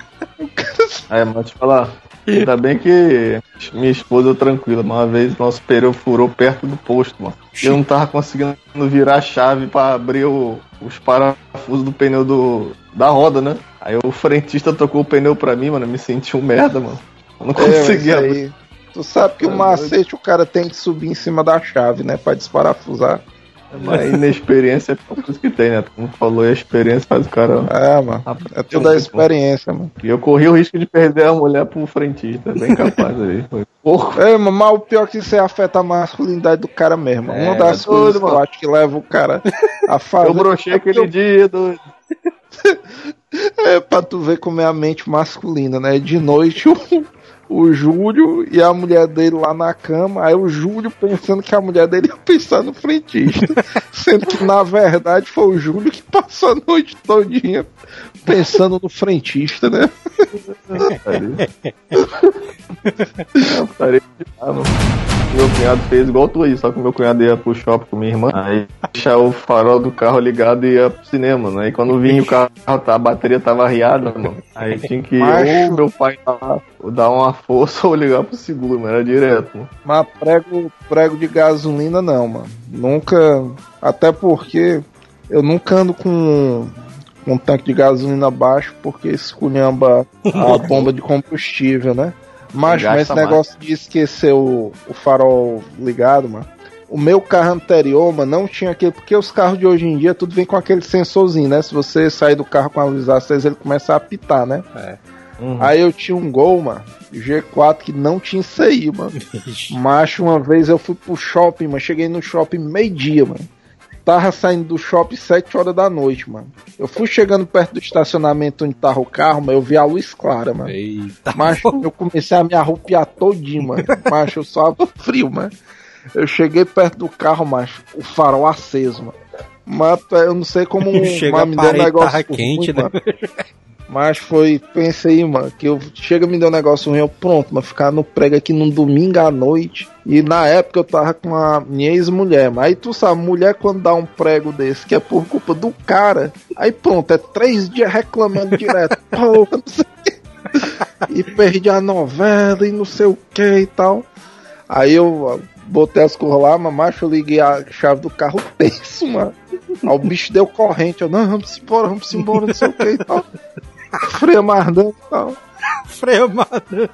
É, mas te falar, ainda bem que minha esposa é tranquila. Uma vez nosso pneu furou perto do posto, mano. Eu não tava conseguindo virar a chave pra abrir o- os parafusos do pneu do, da roda, né? Aí o frentista tocou o pneu pra mim, mano. Eu me senti um merda, mano. Eu não É, mas conseguia isso abrir. Tu sabe que o Tá macete o cara tem que subir em cima da chave, né, pra desparafusar. Mas inexperiência é a coisa que tem, né? Como falou, a experiência faz o cara. É, mano. É tudo a experiência, mano. E eu corri o risco de perder a mulher pro frentista. Bem capaz aí. Foi pouco. É, mano, mas o pior é que isso afeta a masculinidade do cara mesmo. É, Uma das é coisas doido, que eu mano. acho que leva o cara a fazer. Eu brochei aquele dia, doido. É pra tu ver como é a mente masculina, né? De noite o, o Júlio e a mulher dele lá na cama, aí o Júlio pensando que a mulher dele ia pensar no frentista. sendo que na verdade foi o Júlio que passou a noite todinha pensando no frentista, né? Eu parei de lá, mano. Meu cunhado fez igual tu aí, só que meu cunhado ia pro shopping com minha irmã. Aí deixar o farol do carro ligado e ia pro cinema, né? E quando vinha o carro, tá, a bateria tava arriada, mano. Aí tinha que ou meu pai dar- dar uma força ou ligar pro seguro, mano. Era direto, mano. Mas prego, prego de gasolina não, mano. Nunca. Até porque eu nunca ando com um tanque de gasolina baixo porque esculhamba a bomba de combustível, né? Mas, mas esse mais. negócio de esquecer o, o farol ligado, mano. O meu carro anterior, mano, não tinha aquele. Porque os carros de hoje em dia tudo vem com aquele sensorzinho, né? Se você sair do carro com a luz acesa, ele começa a apitar, né? Uhum. Aí eu tinha um Gol, mano, G4 que não tinha isso aí, mano. Macho, uma vez eu fui pro shopping, mano. Cheguei no shopping meio-dia, mano. Tava saindo do shopping 7 horas da noite, mano. Eu fui chegando perto do estacionamento onde tava o carro, mas eu vi a luz clara, mano. Eita. Macho, eu comecei a me arrupiar todinho, mano. Macho, eu só frio, mano. Eu cheguei perto do carro, macho, o farol aceso, mano. Mas eu não sei como Chega mas me deu um negócio quente, né? mano. Mas foi, pensei, mano, que eu chega me deu um negócio ruim, eu pronto, mas ficar no prego aqui num domingo à noite. E na época eu tava com a minha ex-mulher, mas aí tu sabe, mulher quando dá um prego desse, que é por culpa do cara, aí pronto, é três dias reclamando direto, porra, não sei o quê. E perdi a novela e não sei o que e tal. Aí eu botei as coisas lá, mas macho, eu liguei a chave do carro tenso, mano. Aí o bicho deu corrente, eu, não, vamos embora, vamos embora, não sei o que e tal. Freio amarrando e tal. Freio mano.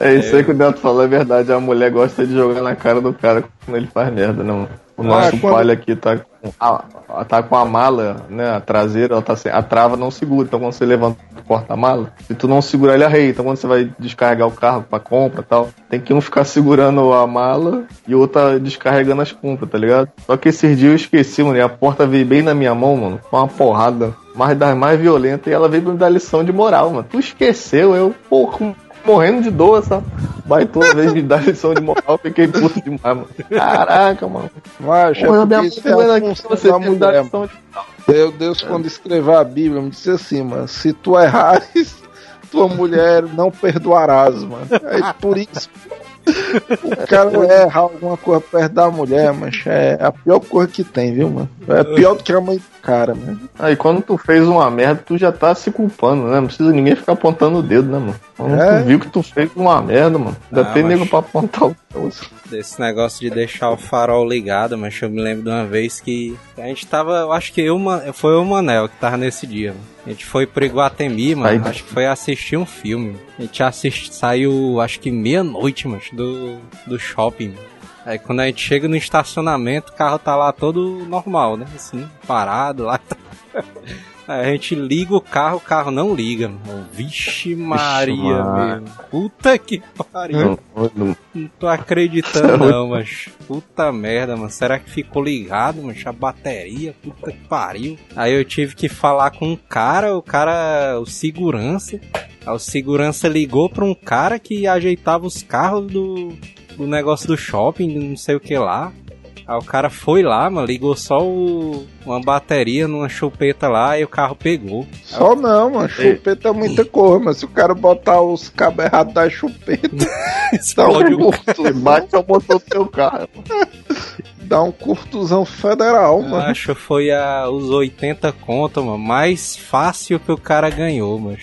É isso aí que o Neto falou, é verdade. A mulher gosta de jogar na cara do cara quando ele faz merda, não. O nosso Ah, quando- palha aqui tá com a, tá com a mala, né? A traseira, ela tá sem, a trava não segura. Então quando você levanta o porta-mala, se tu não segurar, ele arreia. Então quando você vai descarregar o carro pra compra e tal, tem que um ficar segurando a mala e o outro tá descarregando as compras, tá ligado? Só que esses dias eu esqueci, mano, e a porta veio bem na minha mão, mano, com uma porrada mais das mais violentas e ela veio me dar lição de moral, mano. Tu esqueceu, eu, porra, morrendo de dor essa baitona vez de dar lição de moral, fiquei puto demais, mano. Caraca, mano. Mas é porque isso é aqui, você da dar mulher, lição de Deus, Deus, quando escreveu a Bíblia, me disse assim, mano, se tu errares, tua mulher não perdoarás, mano. Aí por isso, o cara errar alguma coisa perto da mulher, mas é a pior coisa que tem, viu, mano? É pior do que a mãe do cara, mano. Aí quando tu fez uma merda, tu já tá se culpando, né? Não precisa ninguém ficar apontando o dedo, né, mano? Quando É. tu viu que tu fez uma merda, mano. Ainda Ah, tem mas- nego pra apontar o outro. Desse negócio de deixar o farol ligado, mas eu me lembro de uma vez que a gente tava, eu acho que eu, foi o Manel que tava nesse dia, mano. A gente foi pro Iguatemi, mano, Aí- acho que foi assistir um filme. A gente assist, saiu, acho que meia-noite, mano, do, do shopping. mano. Aí quando a gente chega no estacionamento, o carro tá lá todo normal, né? Assim, parado lá. Aí a gente liga o carro, o carro não liga. Mano. Vixe Maria, mesmo. Puta que pariu. Não, não, Não tô acreditando não, mas puta merda, mano. Será que ficou ligado, mano? A bateria, puta que pariu. Aí eu tive que falar com um cara, o cara, o segurança. Aí o segurança ligou pra um cara que ajeitava os carros do, do negócio do shopping, não sei o que lá. Aí o cara foi lá, mano, ligou só o- uma bateria numa chupeta lá e o carro pegou. Só não, mano. Chupeta é muita cor, mas se o cara botar os cabos errados da chupeta, dá Explode um curto, bate o motor do seu carro. dá um curtuzão federal, Eu mano. Acho que foi a, os 80 conto, mano. Mais fácil que o cara ganhou, mas.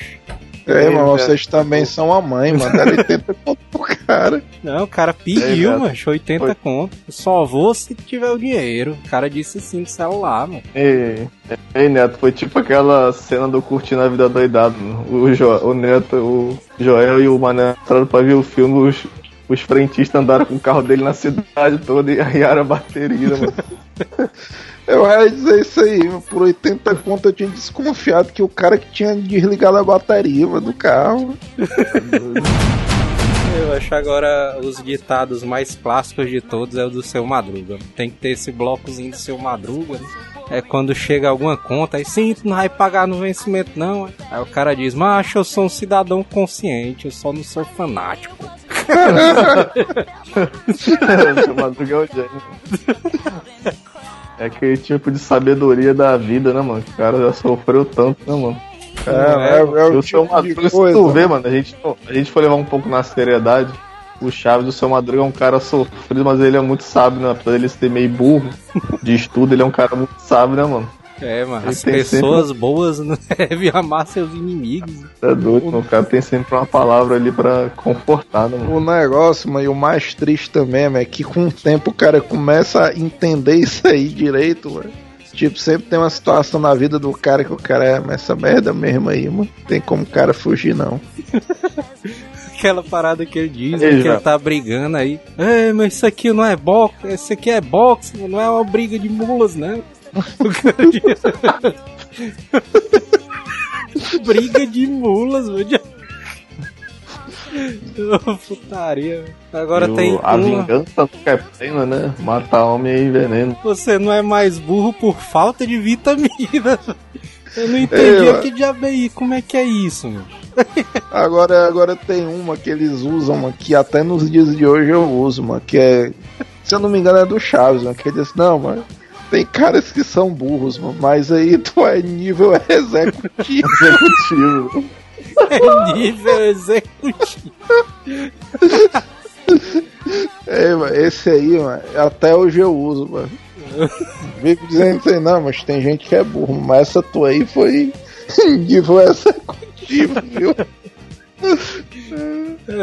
É, mas É, vocês também são a mãe, mano. Deram 80 conto pro cara. Não, o cara pediu, É, mano. 80 Foi. conto. Só vou se tiver o dinheiro. O cara disse sim no celular, mano. Ei, ei, Neto, foi tipo aquela cena do Curtindo a Vida Doidado. O, jo, o Neto, o Joel e o Mané entraram pra ver o filme, os, os frentistas andaram com o carro dele na cidade toda e arriaram a bateria, mano. Eu ia dizer isso aí, mano. por 80 conto eu tinha desconfiado que o cara que tinha desligado a bateria mano, do carro. Eu acho agora os ditados mais clássicos de todos é o do seu Madruga. Tem que ter esse blocozinho do seu Madruga. né? É quando chega alguma conta, aí sim, tu não vai pagar no vencimento, não. Aí o cara diz, macho, eu sou um cidadão consciente, eu só não sou fanático. Seu Madruga é o gênio. É aquele tipo de sabedoria da vida, né, mano? O cara já sofreu tanto, né, mano? É, é, é o o tipo de se coisa. tu vê, mano, a gente, a gente foi levar um pouco na seriedade. O Chaves, o seu Madruga é um cara sofrido, mas ele é muito sábio, né? Apesar dele ser meio burro de estudo, ele é um cara muito sábio, né, mano? É, mano, Ele as tem pessoas boas não devem amar seus inimigos. É doido, mano. O cara tem sempre uma palavra ali pra confortar, né, mano? O negócio, mas e o mais triste também, mano, é que com o tempo o cara começa a entender isso aí direito, mano. Tipo, sempre tem uma situação na vida do cara que o cara é, essa merda mesmo aí, mano. Tem como o cara fugir, não. Aquela parada que ele diz, Ei, que já. ele tá brigando aí. É, mas isso aqui não é boxe, isso aqui é boxe, não é uma briga de mulas, né? Briga de mulas, mano. Putaria. Agora E o- tem a uma. vingança nunca é plena, né? Matar homem é veneno. Você não é mais burro por falta de vitamina. Eu não entendi o que diabo é isso. Como é que é isso, mano? Agora, agora tem uma que eles usam, mano, que até nos dias de hoje eu uso, mano, que é. Se eu não me engano, é do Chaves, mano, que ele diz, não, mano. Tem caras que são burros, mano, mas aí tu é nível executivo. Executivo. É nível executivo. É, mano, esse aí, mano, até hoje eu uso, mano. Vivo dizendo assim, não, mas tem gente que é burro, mas essa tua aí foi nível executivo, viu?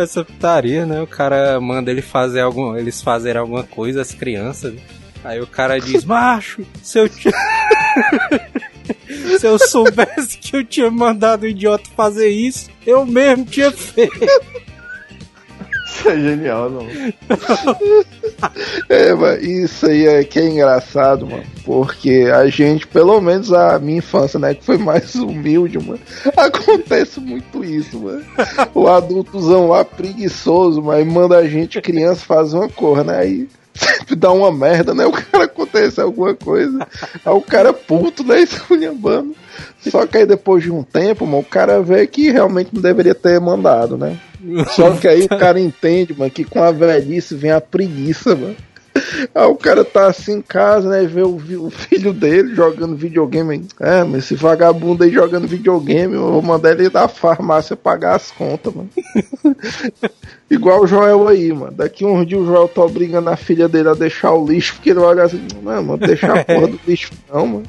Essa putaria, né? O cara manda ele fazer algum, eles fazerem alguma coisa, as crianças. né? Aí o cara diz, macho, se eu ti- Se eu soubesse que eu tinha mandado o idiota fazer isso, eu mesmo tinha feito. Isso é genial, não. É, mano, isso aí é que é engraçado, mano. Porque a gente, pelo menos a minha infância, né, que foi mais humilde, mano. Acontece muito isso, mano. O adultozão lá preguiçoso, mas manda a gente, criança, fazer uma cor, né? Aí sempre dá uma merda, né? O cara acontece alguma coisa. Aí o cara puto, né? Esculhambando. Só que aí depois de um tempo, mano, o cara vê que realmente não deveria ter mandado, né? Só que aí o cara entende, mano, que com a velhice vem a preguiça, mano. Aí o cara tá assim em casa, né? Vê o, o filho dele jogando videogame. É, mas esse vagabundo aí jogando videogame, eu vou mandar ele da farmácia pagar as contas, mano. Igual o Joel aí, mano. Daqui uns dias o Joel tá obrigando a filha dele a deixar o lixo, porque ele vai olhar assim, não, mano, deixar a porra do lixo não, mano.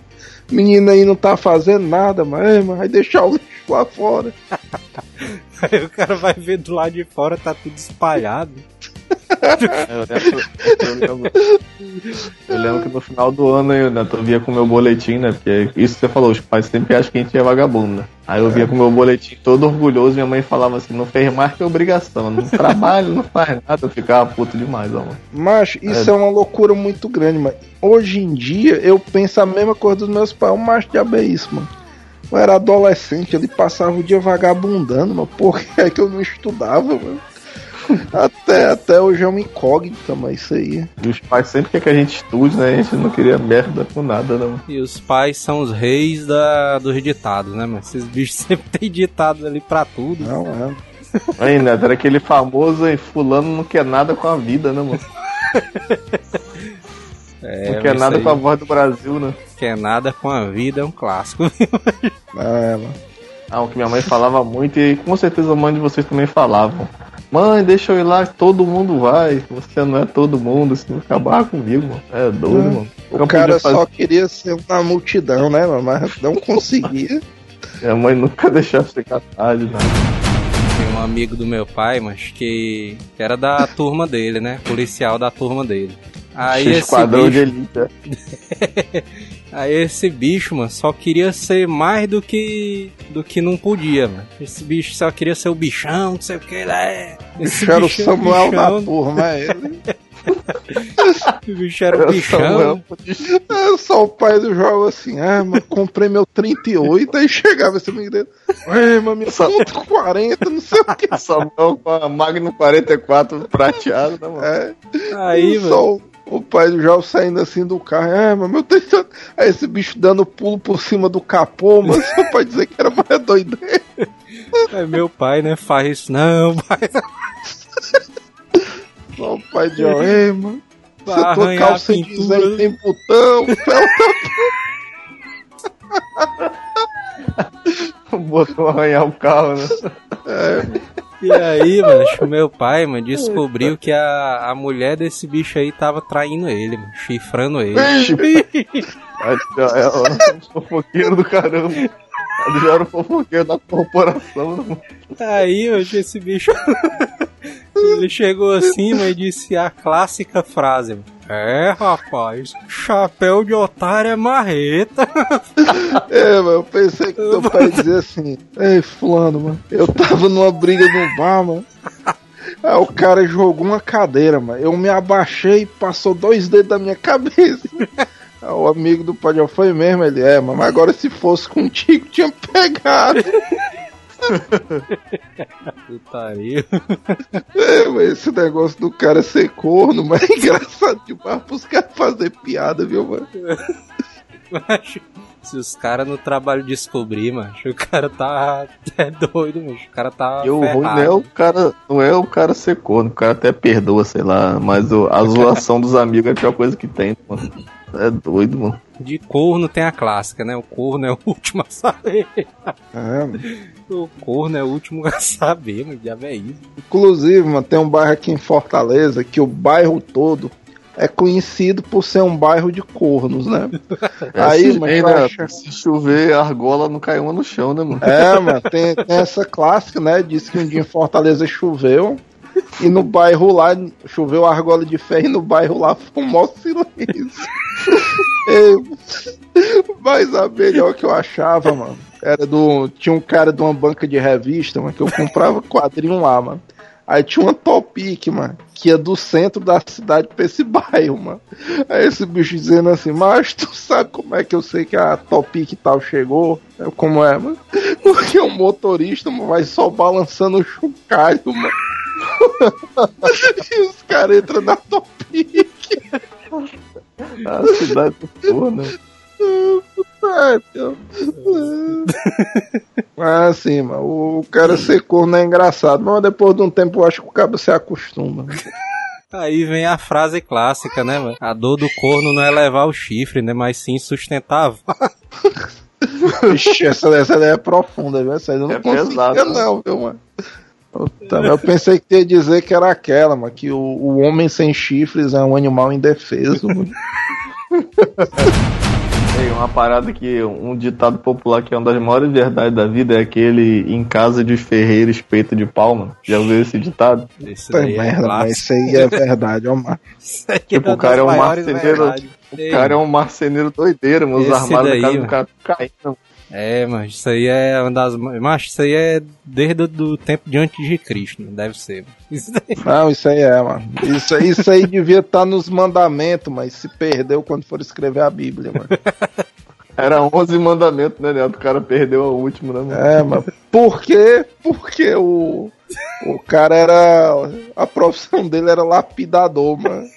Menina aí não tá fazendo nada, mas, é, mano, vai deixar o lixo lá fora. Aí o cara vai ver do lado de fora, tá tudo espalhado. Eu lembro, eu, lembro, eu lembro que no final do ano eu, né, eu via com meu boletim, né? Porque isso que você falou, os pais sempre acham que a gente é vagabundo, né? Aí eu via com meu boletim todo orgulhoso, minha mãe falava assim, não fez mais que obrigação, não trabalha, não faz nada, eu ficava puto demais, ó, mano. Mas isso é. uma loucura muito grande, mano. Hoje em dia eu penso a mesma coisa dos meus pais, o macho de é isso, mano. Eu era adolescente, ele passava o dia vagabundando, mas por que é que eu não estudava, mano? Até, até hoje é uma incógnita, mas isso aí. E os pais sempre querem que a gente estude, né? A gente não queria merda com nada, não. E os pais são os reis da, dos ditados, né, mano? Esses bichos sempre têm ditados ali pra tudo. Não, é. Aí, né? Era aquele famoso e fulano não quer nada com a vida, né, mano? É, não quer nada isso com a aí, voz do Brasil, né? Quer nada com a vida é um clássico. É, mano. Ah, o que minha mãe falava muito e com certeza a mãe de vocês também falavam. Mãe, deixa eu ir lá, todo mundo vai. Você não é todo mundo, se não acabar comigo, mano. É doido, É. mano. O cara fazer- só queria ser na multidão, né, mano? Mas não conseguia. Minha mãe nunca deixava chegar tarde, né? Tem um amigo do meu pai, mas que era da turma dele, né? Policial da turma dele. Aí esse, Esquadrão bicho, de elite. aí esse bicho, mano, só queria ser mais do que do que não podia, mano. Esse bicho só queria ser o bichão, não sei o que lá é. Esse Bicho era o é Samuel da bichão, turma, é ele. O bicho era o bichão. Samuel, É só o pai do jogo assim, ah, mano, comprei meu 38, aí chegava esse amigo dele, é, mas minha Só- ponto 40, não sei o que. Samuel com a Magno 44 prateado, né, mano? É, Aí, mano. O, pai do João saindo assim do carro, é, mas meu 38. Aí esse bicho dando pulo por cima do capô, mas só pra dizer que era mais doideira. Aí meu pai, né, faz isso. Não, pai. Só o pai de João, é, mano. Se tua calça pintura. design tem botão, Botou arranhar o carro, né? E aí, mano, meu pai, mano, descobriu que a, a mulher desse bicho aí tava traindo ele, mano, chifrando ele. Aí já é o fofoqueiro do caramba. Ele já era o fofoqueiro da corporação, né, mano? Aí, mano, esse bicho. ele chegou assim, mas disse a clássica frase, mano. É, rapaz, chapéu de otário é marreta. É, mano, eu pensei que teu pai dizia assim, ei, fulano, mano, eu tava numa briga no bar, mano. Aí o cara jogou uma cadeira, mano. Eu me abaixei e passou dois dedos da minha cabeça. O amigo do já foi mesmo, ele é, mano, mas agora se fosse contigo tinha pegado. Putaria. É, mas esse negócio do cara ser corno, mas é engraçado demais pros caras fazer piada, viu, mano? Macho, se os caras no trabalho descobrir, mano, o cara tá é doido, mano. O cara tá. E o ruim não é o cara, não é o cara ser corno, o cara até perdoa, sei lá, mas o- a zoação dos amigos é a pior coisa que tem, mano. É doido, mano. De corno tem a clássica, né? O corno é o último a saber. É, mano. O corno é o último a saber, mano. Já é isso. Inclusive, mano, tem um bairro aqui em Fortaleza que o bairro todo é conhecido por ser um bairro de cornos, né? Aí, assim, mas né, eu acho- se chover, a argola não cai uma no chão, né, mano? É, mano, tem, tem essa clássica, né? Diz que um dia em Fortaleza choveu e no bairro lá choveu argola de ferro e no bairro lá foi um maior silêncio. Mas a melhor que eu achava, mano, era do. Tinha um cara de uma banca de revista, mano, que eu comprava quadrinho lá, mano. Aí tinha uma Topic, mano, que ia do centro da cidade pra esse bairro, mano. Aí esse bicho dizendo assim, mas tu sabe como é que eu sei que a Topic tal chegou? Eu, como é, mano? Porque o motorista mano, vai só balançando o chocalho, mano. E os caras entram na Topic. A cidade toda, né? Ai, meu. Mas assim, mano, o cara ser corno é engraçado, mas depois de um tempo eu acho que o cara se acostuma. Aí vem a frase clássica, né, mano? A dor do corno não é levar o chifre, né? Mas sim sustentar a. Ixi, essa, essa daí é profunda, viu? Essa aí eu não É conseguia, pesado, né? não, viu, mano? Puta, eu pensei que ia dizer que era aquela, mano, que o, o homem sem chifres é um animal indefeso. mano. Tem uma parada que um ditado popular que é uma das maiores verdades da vida é aquele em casa de ferreiro espeto de pau, mano. Já ouviu esse ditado? Esse daí é merda, mas isso aí é verdade. Isso aí Tipo, uma o cara é um marceneiro. verdades. O Ei, cara é um marceneiro doideiro, mano. Os daí, da casa do cara caindo. É, mas isso aí é uma das. Mas isso aí é desde o do tempo de antes de Cristo, né? deve ser. Isso daí. Não, isso aí é, mano. Isso, isso aí devia estar nos mandamentos, mas se perdeu quando for escrever a Bíblia, mano. Era 11 mandamentos, né, Neto? O cara perdeu o último, né? mano? É, mas por quê? Porque o, o cara era. A profissão dele era lapidador, mano.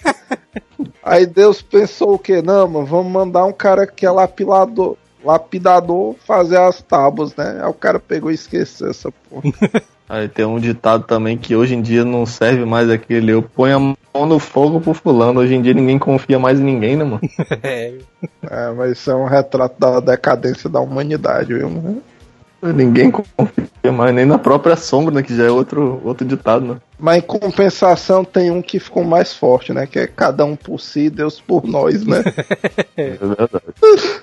Aí Deus pensou o quê? Não, mano, vamos mandar um cara que é lapidador, lapidador fazer as tábuas, né? Aí o cara pegou e esqueceu essa porra. Aí tem um ditado também que hoje em dia não serve mais aquele eu ponho a mão no fogo pro fulano. Hoje em dia ninguém confia mais em ninguém, né, mano? É, É, mas isso é um retrato da decadência da humanidade, viu, mano? Ninguém confia mais nem na própria sombra, né? Que já é outro, outro ditado, né? Mas em compensação tem um que ficou mais forte, né? Que é cada um por si, Deus por nós, né? É verdade.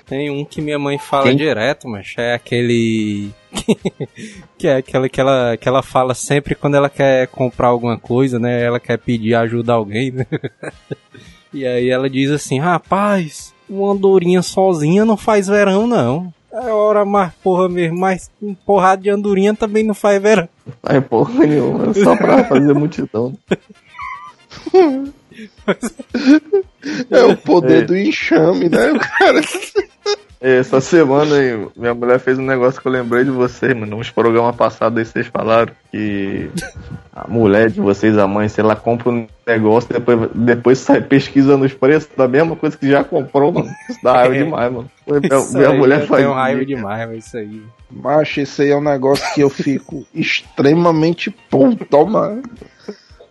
Tem um que minha mãe fala Quem? direto, mas é aquele. que é aquela que ela, que ela fala sempre quando ela quer comprar alguma coisa, né? Ela quer pedir ajuda a alguém, né? e aí ela diz assim: rapaz, uma andorinha sozinha não faz verão, não. É hora mais porra mesmo, mas um porrada de andorinha também não faz verão. Ai, porra nenhuma, só pra fazer multidão. É o poder É. do enxame, né? O cara. Essa semana aí, minha mulher fez um negócio que eu lembrei de vocês, mano. Uns programas passados aí vocês falaram que a mulher de vocês, a mãe, se ela compra um negócio, depois, depois sai pesquisando os preços da mesma coisa que já comprou, mano. Isso dá raiva É. demais, mano. Minha, Isso minha aí, mulher eu faz. raiva isso. demais, mas isso aí. Macho, isso aí é um negócio que eu fico extremamente puto, mano.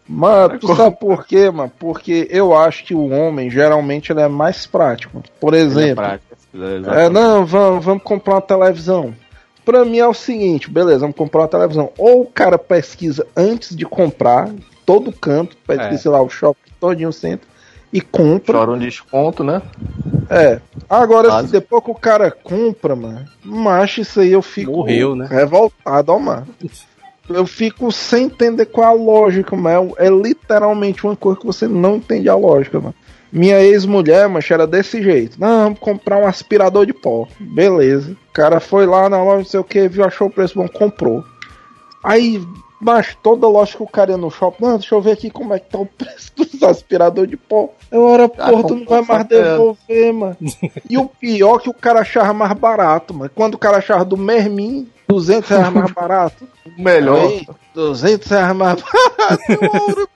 Mano, tu sabe por quê, mano? Porque eu acho que o homem, geralmente, ele é mais prático. Por é exemplo, prático, é, É, não, vamos, vamos comprar uma televisão. Pra mim é o seguinte, beleza, vamos comprar uma televisão. Ou o cara pesquisa antes de comprar, todo canto, pesquisa, É. lá, o shopping todinho centro, e compra. Chora um desconto, né? É. Agora, Quase. se depois que o cara compra, mano, macho, isso aí eu fico Morreu, né? revoltado, ó, mano. Eu fico sem entender qual é a lógica, mano. É literalmente uma coisa que você não entende a lógica, mano. Minha ex-mulher, mas era desse jeito. Não, vamos comprar um aspirador de pó. Beleza. O cara foi lá na loja, não sei o que, viu, achou o preço bom, comprou. Aí, mas toda loja que o cara ia no shopping, não, deixa eu ver aqui como é que tá o preço dos aspirador de pó. Eu era, porra, tu não vai mais devolver, mano. E o pior é que o cara achava mais barato, mano. Quando o cara achava do Mermin, 200 reais mais barato. Melhor. Aí, 200 reais mais barato.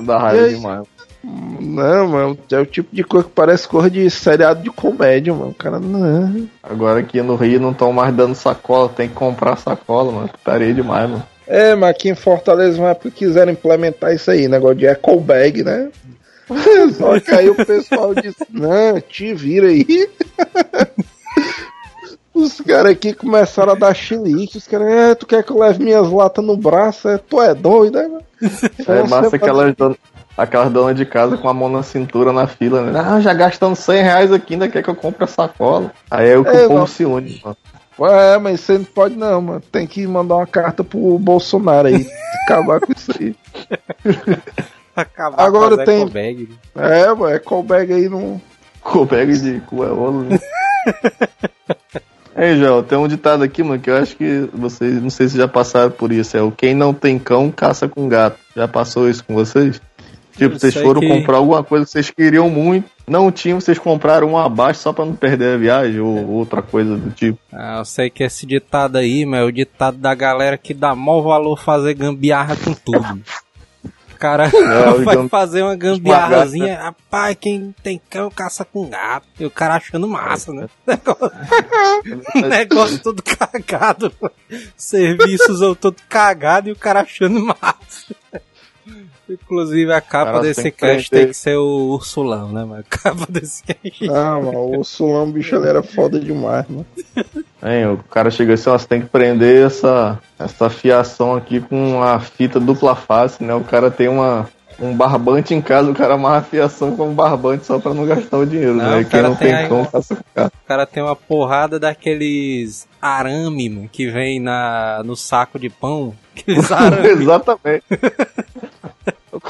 Dá raiva demais. Não, mano, é o tipo de coisa que parece cor de seriado de comédia, mano. O cara, não. Agora aqui no Rio não estão mais dando sacola, tem que comprar sacola, mano. Putaria demais, mano. É, mas aqui em Fortaleza uma época quiseram implementar isso aí, negócio de eco bag, né? Só que aí o pessoal disse, não, te vira aí. Os caras aqui começaram a dar chilique, os caras, é, tu quer que eu leve minhas latas no braço? É, tu é doido, né? É massa semana- aquelas donas, aquelas donas de casa com a mão na cintura na fila, né? Ah, já gastando 100 reais aqui, ainda quer que eu compre a sacola. Aí é o que É, o povo se une, mano. Ué, mas você não pode não, mano. Tem que mandar uma carta pro Bolsonaro aí. acabar com isso aí. Acabar Agora com tem- ecobag, né? É, ué, eco bag aí não. Com bag de cueolo, né? Ei, João, tem um ditado aqui, mano, que eu acho que vocês, não sei se já passaram por isso. É o quem não tem cão, caça com gato. Já passou isso com vocês? Tipo, vocês foram que- comprar alguma coisa que vocês queriam muito, não tinham, vocês compraram um abaixo só pra não perder a viagem ou outra coisa do tipo. Ah, eu sei que esse ditado aí, mas é o ditado da galera que dá maior valor fazer gambiarra com tudo. Cara o vai fazer uma gambiarrazinha, rapaz, quem tem cão caça com gato. E o cara achando massa, né? Negócio, negócio todo cagado. Serviços todo cagado e o cara achando massa. Inclusive a capa Cara, desse tem cast tem que ser o Ursulão, né, mano? A capa desse cast. Ah, mano, o Sulão, bicho, ele era foda demais, mano. Hein, o cara chega assim, ó, você tem que prender essa, essa fiação aqui com a fita dupla face, né? O cara tem uma, um barbante em casa, o cara amarra a fiação com um barbante só pra não gastar o dinheiro, Não, né? o Quem cara não tem tem aí- cão, caça com gato. O cara tem uma porrada daqueles arame, mano, que vem na, no saco de pão. Aqueles arame. Exatamente.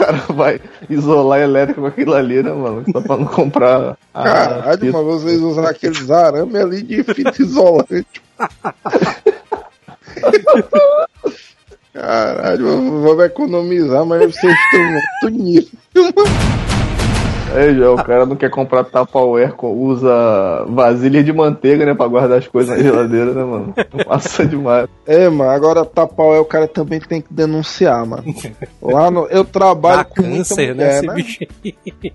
O cara vai isolar elétrico com aquilo ali, né, mano? Só pra não comprar a Caralho, mas vocês usam aqueles arame ali de fita isolante. Caralho, vamos- vamos economizar, mas vocês estão muito nível. É, já, o cara não quer comprar Tupperware, usa vasilha de manteiga, né, pra guardar as coisas na geladeira, né, mano? Passa demais. É, mano, agora Tapaué o cara também tem que denunciar, mano. Lá no, eu trabalho Dá com muita câncer, né, mulher, esse né? bicho.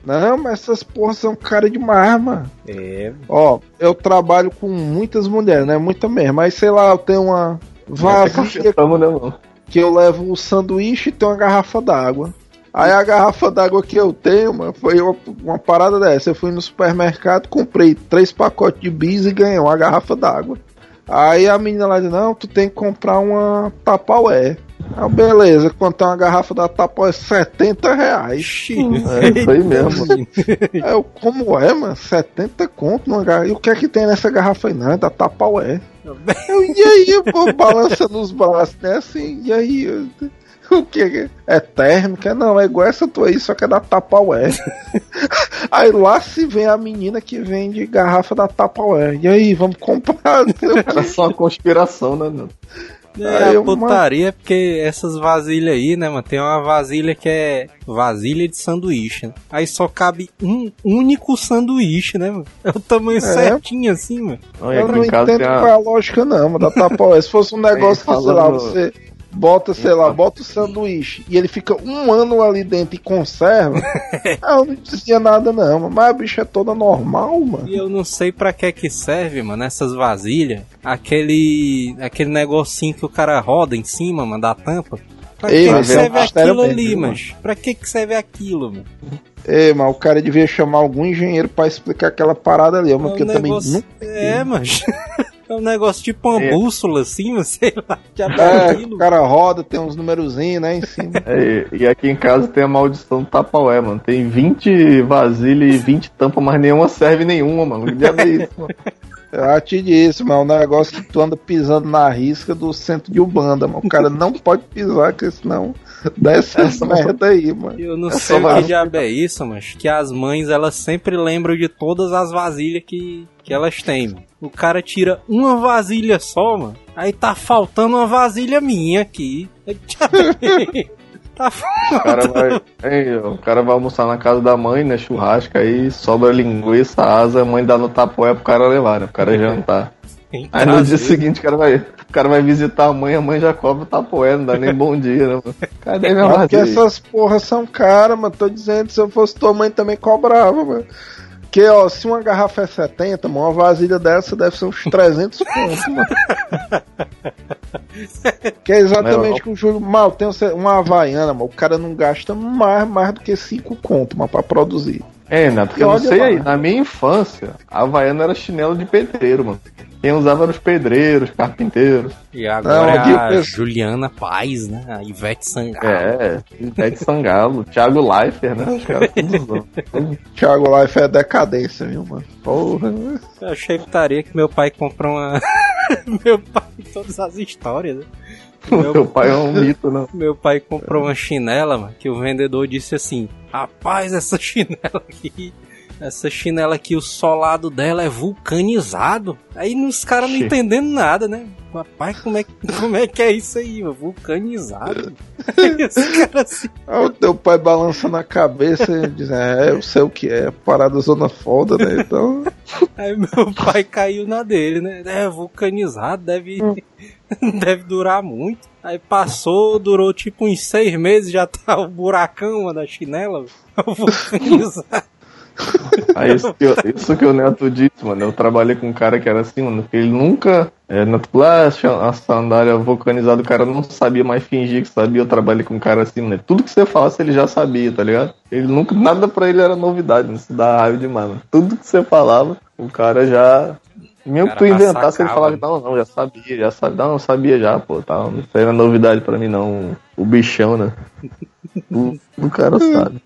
Não, mas essas porras são cara demais, mano. É, Ó, eu trabalho com muitas mulheres, né? Muita mesmo. Mas sei lá, eu tenho uma vasilha Cafetão, né, que eu levo o sanduíche e tem uma garrafa d'água. Aí a garrafa d'água que eu tenho, mano, foi uma, uma parada dessa. Eu fui no supermercado, comprei três pacotes de bis e ganhei uma garrafa d'água. Aí a menina lá disse, não, tu tem que comprar uma Tapaué. Ah, beleza, quanto tem uma garrafa da Tapaué? 70 reais. É isso aí mesmo. Aí eu, como é, mano? 70 conto numa garrafa. E o que é que tem nessa garrafa aí? Não, é da Tapaué. Eu, e aí, pô, balançando os braços, né? Assim, e aí? eu- O que? É térmica? Não, é igual essa tua aí, só que é da Tapaué. aí lá se vem a menina que vende garrafa da Tapaué. E aí, vamos comprar? Era só uma conspiração, né, mano? É, Aí a eu, putaria é porque essas vasilhas aí, né, mano? Tem uma vasilha que é vasilha de sanduíche. né? Aí só cabe um único sanduíche, né, mano? É o tamanho certinho assim, mano. Não, Eu não entendo qual é a... lógica, não, mano, da Tapaué. Se fosse um negócio que, sei lá, você bota, sei lá, bota o sanduíche e ele fica um ano ali dentro e conserva, ah, eu não dizia nada, não, mas a bicha é toda normal, mano. E eu não sei pra que que serve, mano, essas vasilhas. Aquele aquele negocinho que o cara roda em cima, mano, da tampa. Pra Ei, que, que é serve aquilo mesmo, ali, mano. Pra que que serve aquilo, mano? Ei, mas o cara devia chamar algum engenheiro pra explicar aquela parada ali, mano, É porque eu também negócio- nunca. É, mas É um negócio tipo uma É. bússola assim, mano, sei lá. Que É, aquilo. o cara roda, tem uns numerozinhos, né, em cima. É, e aqui em casa tem a maldição do Tapaué, mano. Tem 20 vasilhas e 20 tampas, mas nenhuma serve nenhuma, mano. Que diabo é isso, mano? Eu te disse, mas é um negócio que tu anda pisando na risca do centro de Ubanda, mano. O cara não pode pisar, porque senão desce essa merda aí, mano. Eu não É sei o que diabo é isso, mas que as mães elas sempre lembram de todas as vasilhas que, que elas têm. Mano. O cara tira uma vasilha só, mano. Aí tá faltando uma vasilha minha aqui. tá O cara vai, é, o cara vai almoçar na casa da mãe, né? Churrasco, aí sobra linguiça, asa, a mãe dá no Tapaué pro cara levar, né? Pro cara jantar. Aí no dia seguinte o cara vai, o cara vai visitar a mãe, a mãe já cobra o Tapoé, não dá nem bom dia, né? mano? Cadê minha Mas porque vasilha? essas porras são caras, mano. Tô dizendo, se eu fosse tua mãe também cobrava, mano. Porque, ó, se uma garrafa é 70, mano, uma vasilha dessa deve ser uns 300 pontos, mano. Que é exatamente o que o Júlio. Mal, tem uma Havaiana, mano. O cara não gasta mais, mais do que 5 conto, mano, pra produzir. É, né? Porque E eu não sei aí, na minha infância, a Havaiana era chinelo de pedreiro, mano. Quem usava eram os pedreiros, carpinteiros. E agora Não, é a eu- Juliana Paz, né? A Ivete Sangalo. É, Ivete Sangalo, Thiago Leifert, né? Os caras todos. Thiago Life é decadência, viu, mano? Porra. Eu achei que meu pai comprou uma. meu pai, todas as histórias, né? Meu pai é um mito, não. Meu pai comprou uma chinela, mano, que o vendedor disse assim: Rapaz, essa chinela aqui. Essa chinela aqui, o solado dela é vulcanizado. Aí os caras não entendendo nada, né? Rapaz, como é, que- como é que é isso aí, mano? Vulcanizado. Caras assim. Aí o teu pai balançando a cabeça e dizendo, é, eu sei o que é, parada zona foda, né? Então. Aí meu pai caiu na dele, né? É, vulcanizado, deve, deve durar muito. Aí passou, durou tipo uns seis meses, já tá o buracão mano, da chinela. Vulcanizado. Aí isso que, eu- isso que o Neto disse, mano. Eu trabalhei com um cara que era assim, mano, ele nunca. É, Neto ah, a sandália vulcanizada, o cara não sabia mais fingir que sabia. Eu trabalhei com um cara assim, mano. Tudo que você falasse ele já sabia, tá ligado? Ele nunca. Nada pra ele era novidade, não se dá raiva demais, mano. Tudo que você falava, o cara já. Mesmo que tu inventasse, ele falava, não, não, já sabia, já sabia. Não, sabia já, pô, tá. Não isso aí era novidade pra mim, não. O bichão, né? O, o cara sabe.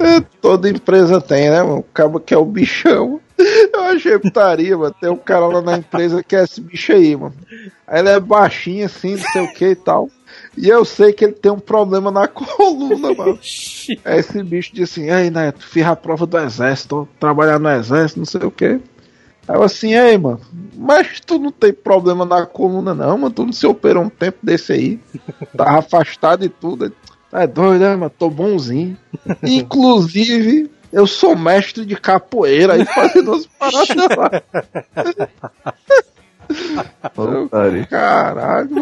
É, toda empresa tem, né, mano? O cabo que é o bichão. Eu achei putaria, mano. Tem um cara lá na empresa que é esse bicho aí, mano. Aí ele é baixinho assim, não sei o que e tal. E eu sei que ele tem um problema na coluna, mano. Aí esse bicho disse assim, ei, Neto, fiz a prova do exército, tô trabalhando no exército, não sei o que. Aí eu assim, ei, mano, mas tu não tem problema na coluna não, mano, tu não se operou um tempo desse aí. Tava afastado e tudo. É doido, né, mano? Tô bonzinho. Inclusive, Eu sou mestre de capoeira aí fazendo as paradas lá. Caralho.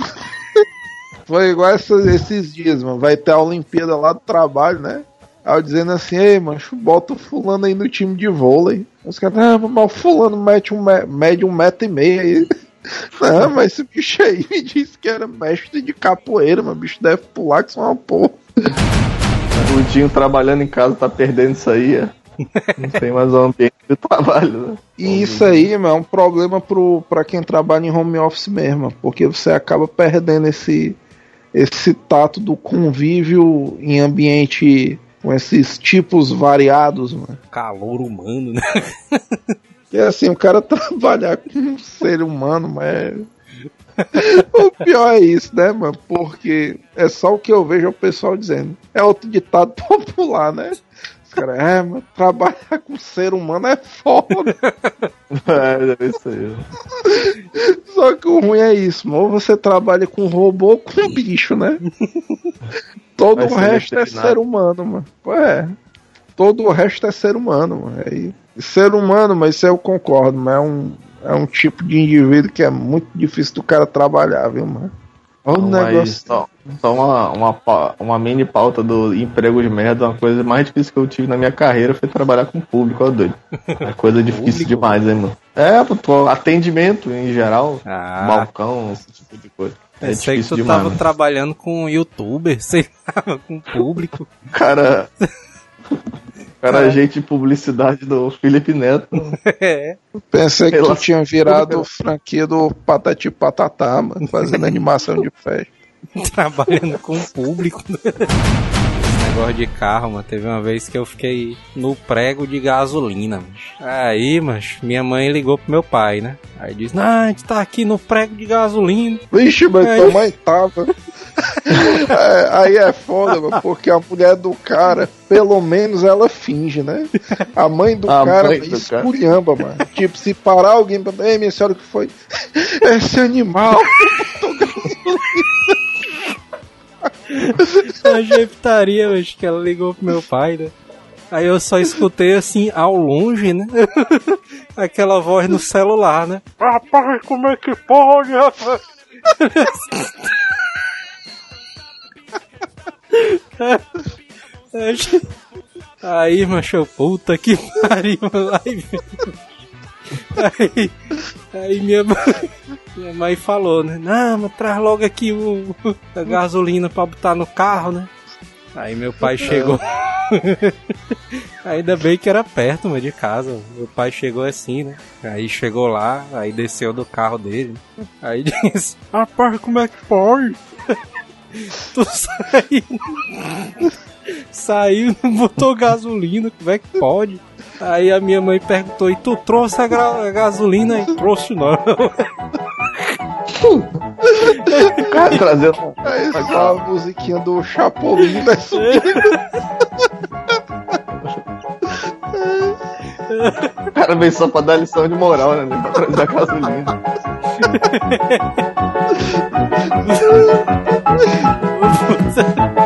Foi igual essas- esses dias, mano. Vai ter a Olimpíada lá do trabalho, né? Aí eu dizendo assim, ei, mancho, bota o fulano aí no time de vôlei. Os caras, ah, mas o fulano mete um, me- mede um metro e meio aí. Não, mas esse bicho aí me disse que era mestre de capoeira, mas o bicho deve pular que são uma porra. O Dinho trabalhando em casa tá perdendo isso aí, é. Não tem mais o ambiente do trabalho, né? E isso aí, mano, é um problema pro, pra quem trabalha em home office mesmo, porque você acaba perdendo esse, esse tato do convívio em ambiente com esses tipos variados, mano. Calor humano, né? E assim, o cara trabalhar com um ser humano, mas. é- o pior é isso, né, mano? Porque é só o que eu vejo o pessoal dizendo. É outro ditado popular, né? Os caras, é, mas trabalhar com ser humano é foda. É, é isso aí. Só que o ruim é isso, mano. Ou você trabalha com robô ou com bicho, né? Todo Vai o resto é ser humano, mano. É. Todo o resto é ser humano, mano. Aí, ser humano, mas isso eu concordo, mas é um, é um tipo de indivíduo que é muito difícil do cara trabalhar, viu, mano? Olha o mas negócio. só, só uma, uma, uma mini pauta do emprego de merda, uma coisa mais difícil que eu tive na minha carreira foi trabalhar com público, ó doido. É coisa difícil demais, hein, mano. É, pô, atendimento em geral, Ah, balcão, esse tipo de coisa. É pensei que difícil tu demais. tava mano. trabalhando com youtuber, sei lá, com público. O cara. Cara é agente de publicidade do Felipe Neto. É. Pensei que tu tinha virado franquia do Patati Patatá, mano, fazendo animação de festa. trabalhando com o público. Negócio de carro, mano. Teve uma vez que eu fiquei no prego de gasolina. Aí, mas minha mãe ligou pro meu pai, né? Aí disse: Não, a gente tá aqui no prego de gasolina. Vixe, mas Aí- tua mãe tava. É, aí é foda, mano, porque a mulher do cara, pelo menos ela finge, né? A mãe do A cara mãe do cara. esculhamba, mano. Tipo, se parar alguém pra. Ei, minha senhora, o que foi? Esse animal. A jeptaria, mas que ela ligou pro meu pai, né? Aí eu só escutei assim, ao longe, né? Aquela voz no celular, né? Rapaz, como é que pode, rapaz? Aí, macho, puta que pariu, aí, aí, aí minha mãe, minha mãe falou, né? Não, mas traz logo aqui o, a gasolina pra botar no carro, né? Aí meu pai chegou. Ainda bem que era perto, mas de casa. Meu pai chegou assim, né? Aí chegou lá, aí desceu do carro dele. Aí disse: Rapaz, como é que pode? tu saiu. saiu, não botou gasolina, como é que pode? Aí a minha mãe perguntou: E tu trouxe a, gra- a gasolina? E trouxe não. O cara trazendo. Aí só a musiquinha do Chapolin vai subir. O cara veio só pra dar lição de moral, né? Pra trazer a gasolina. Hasta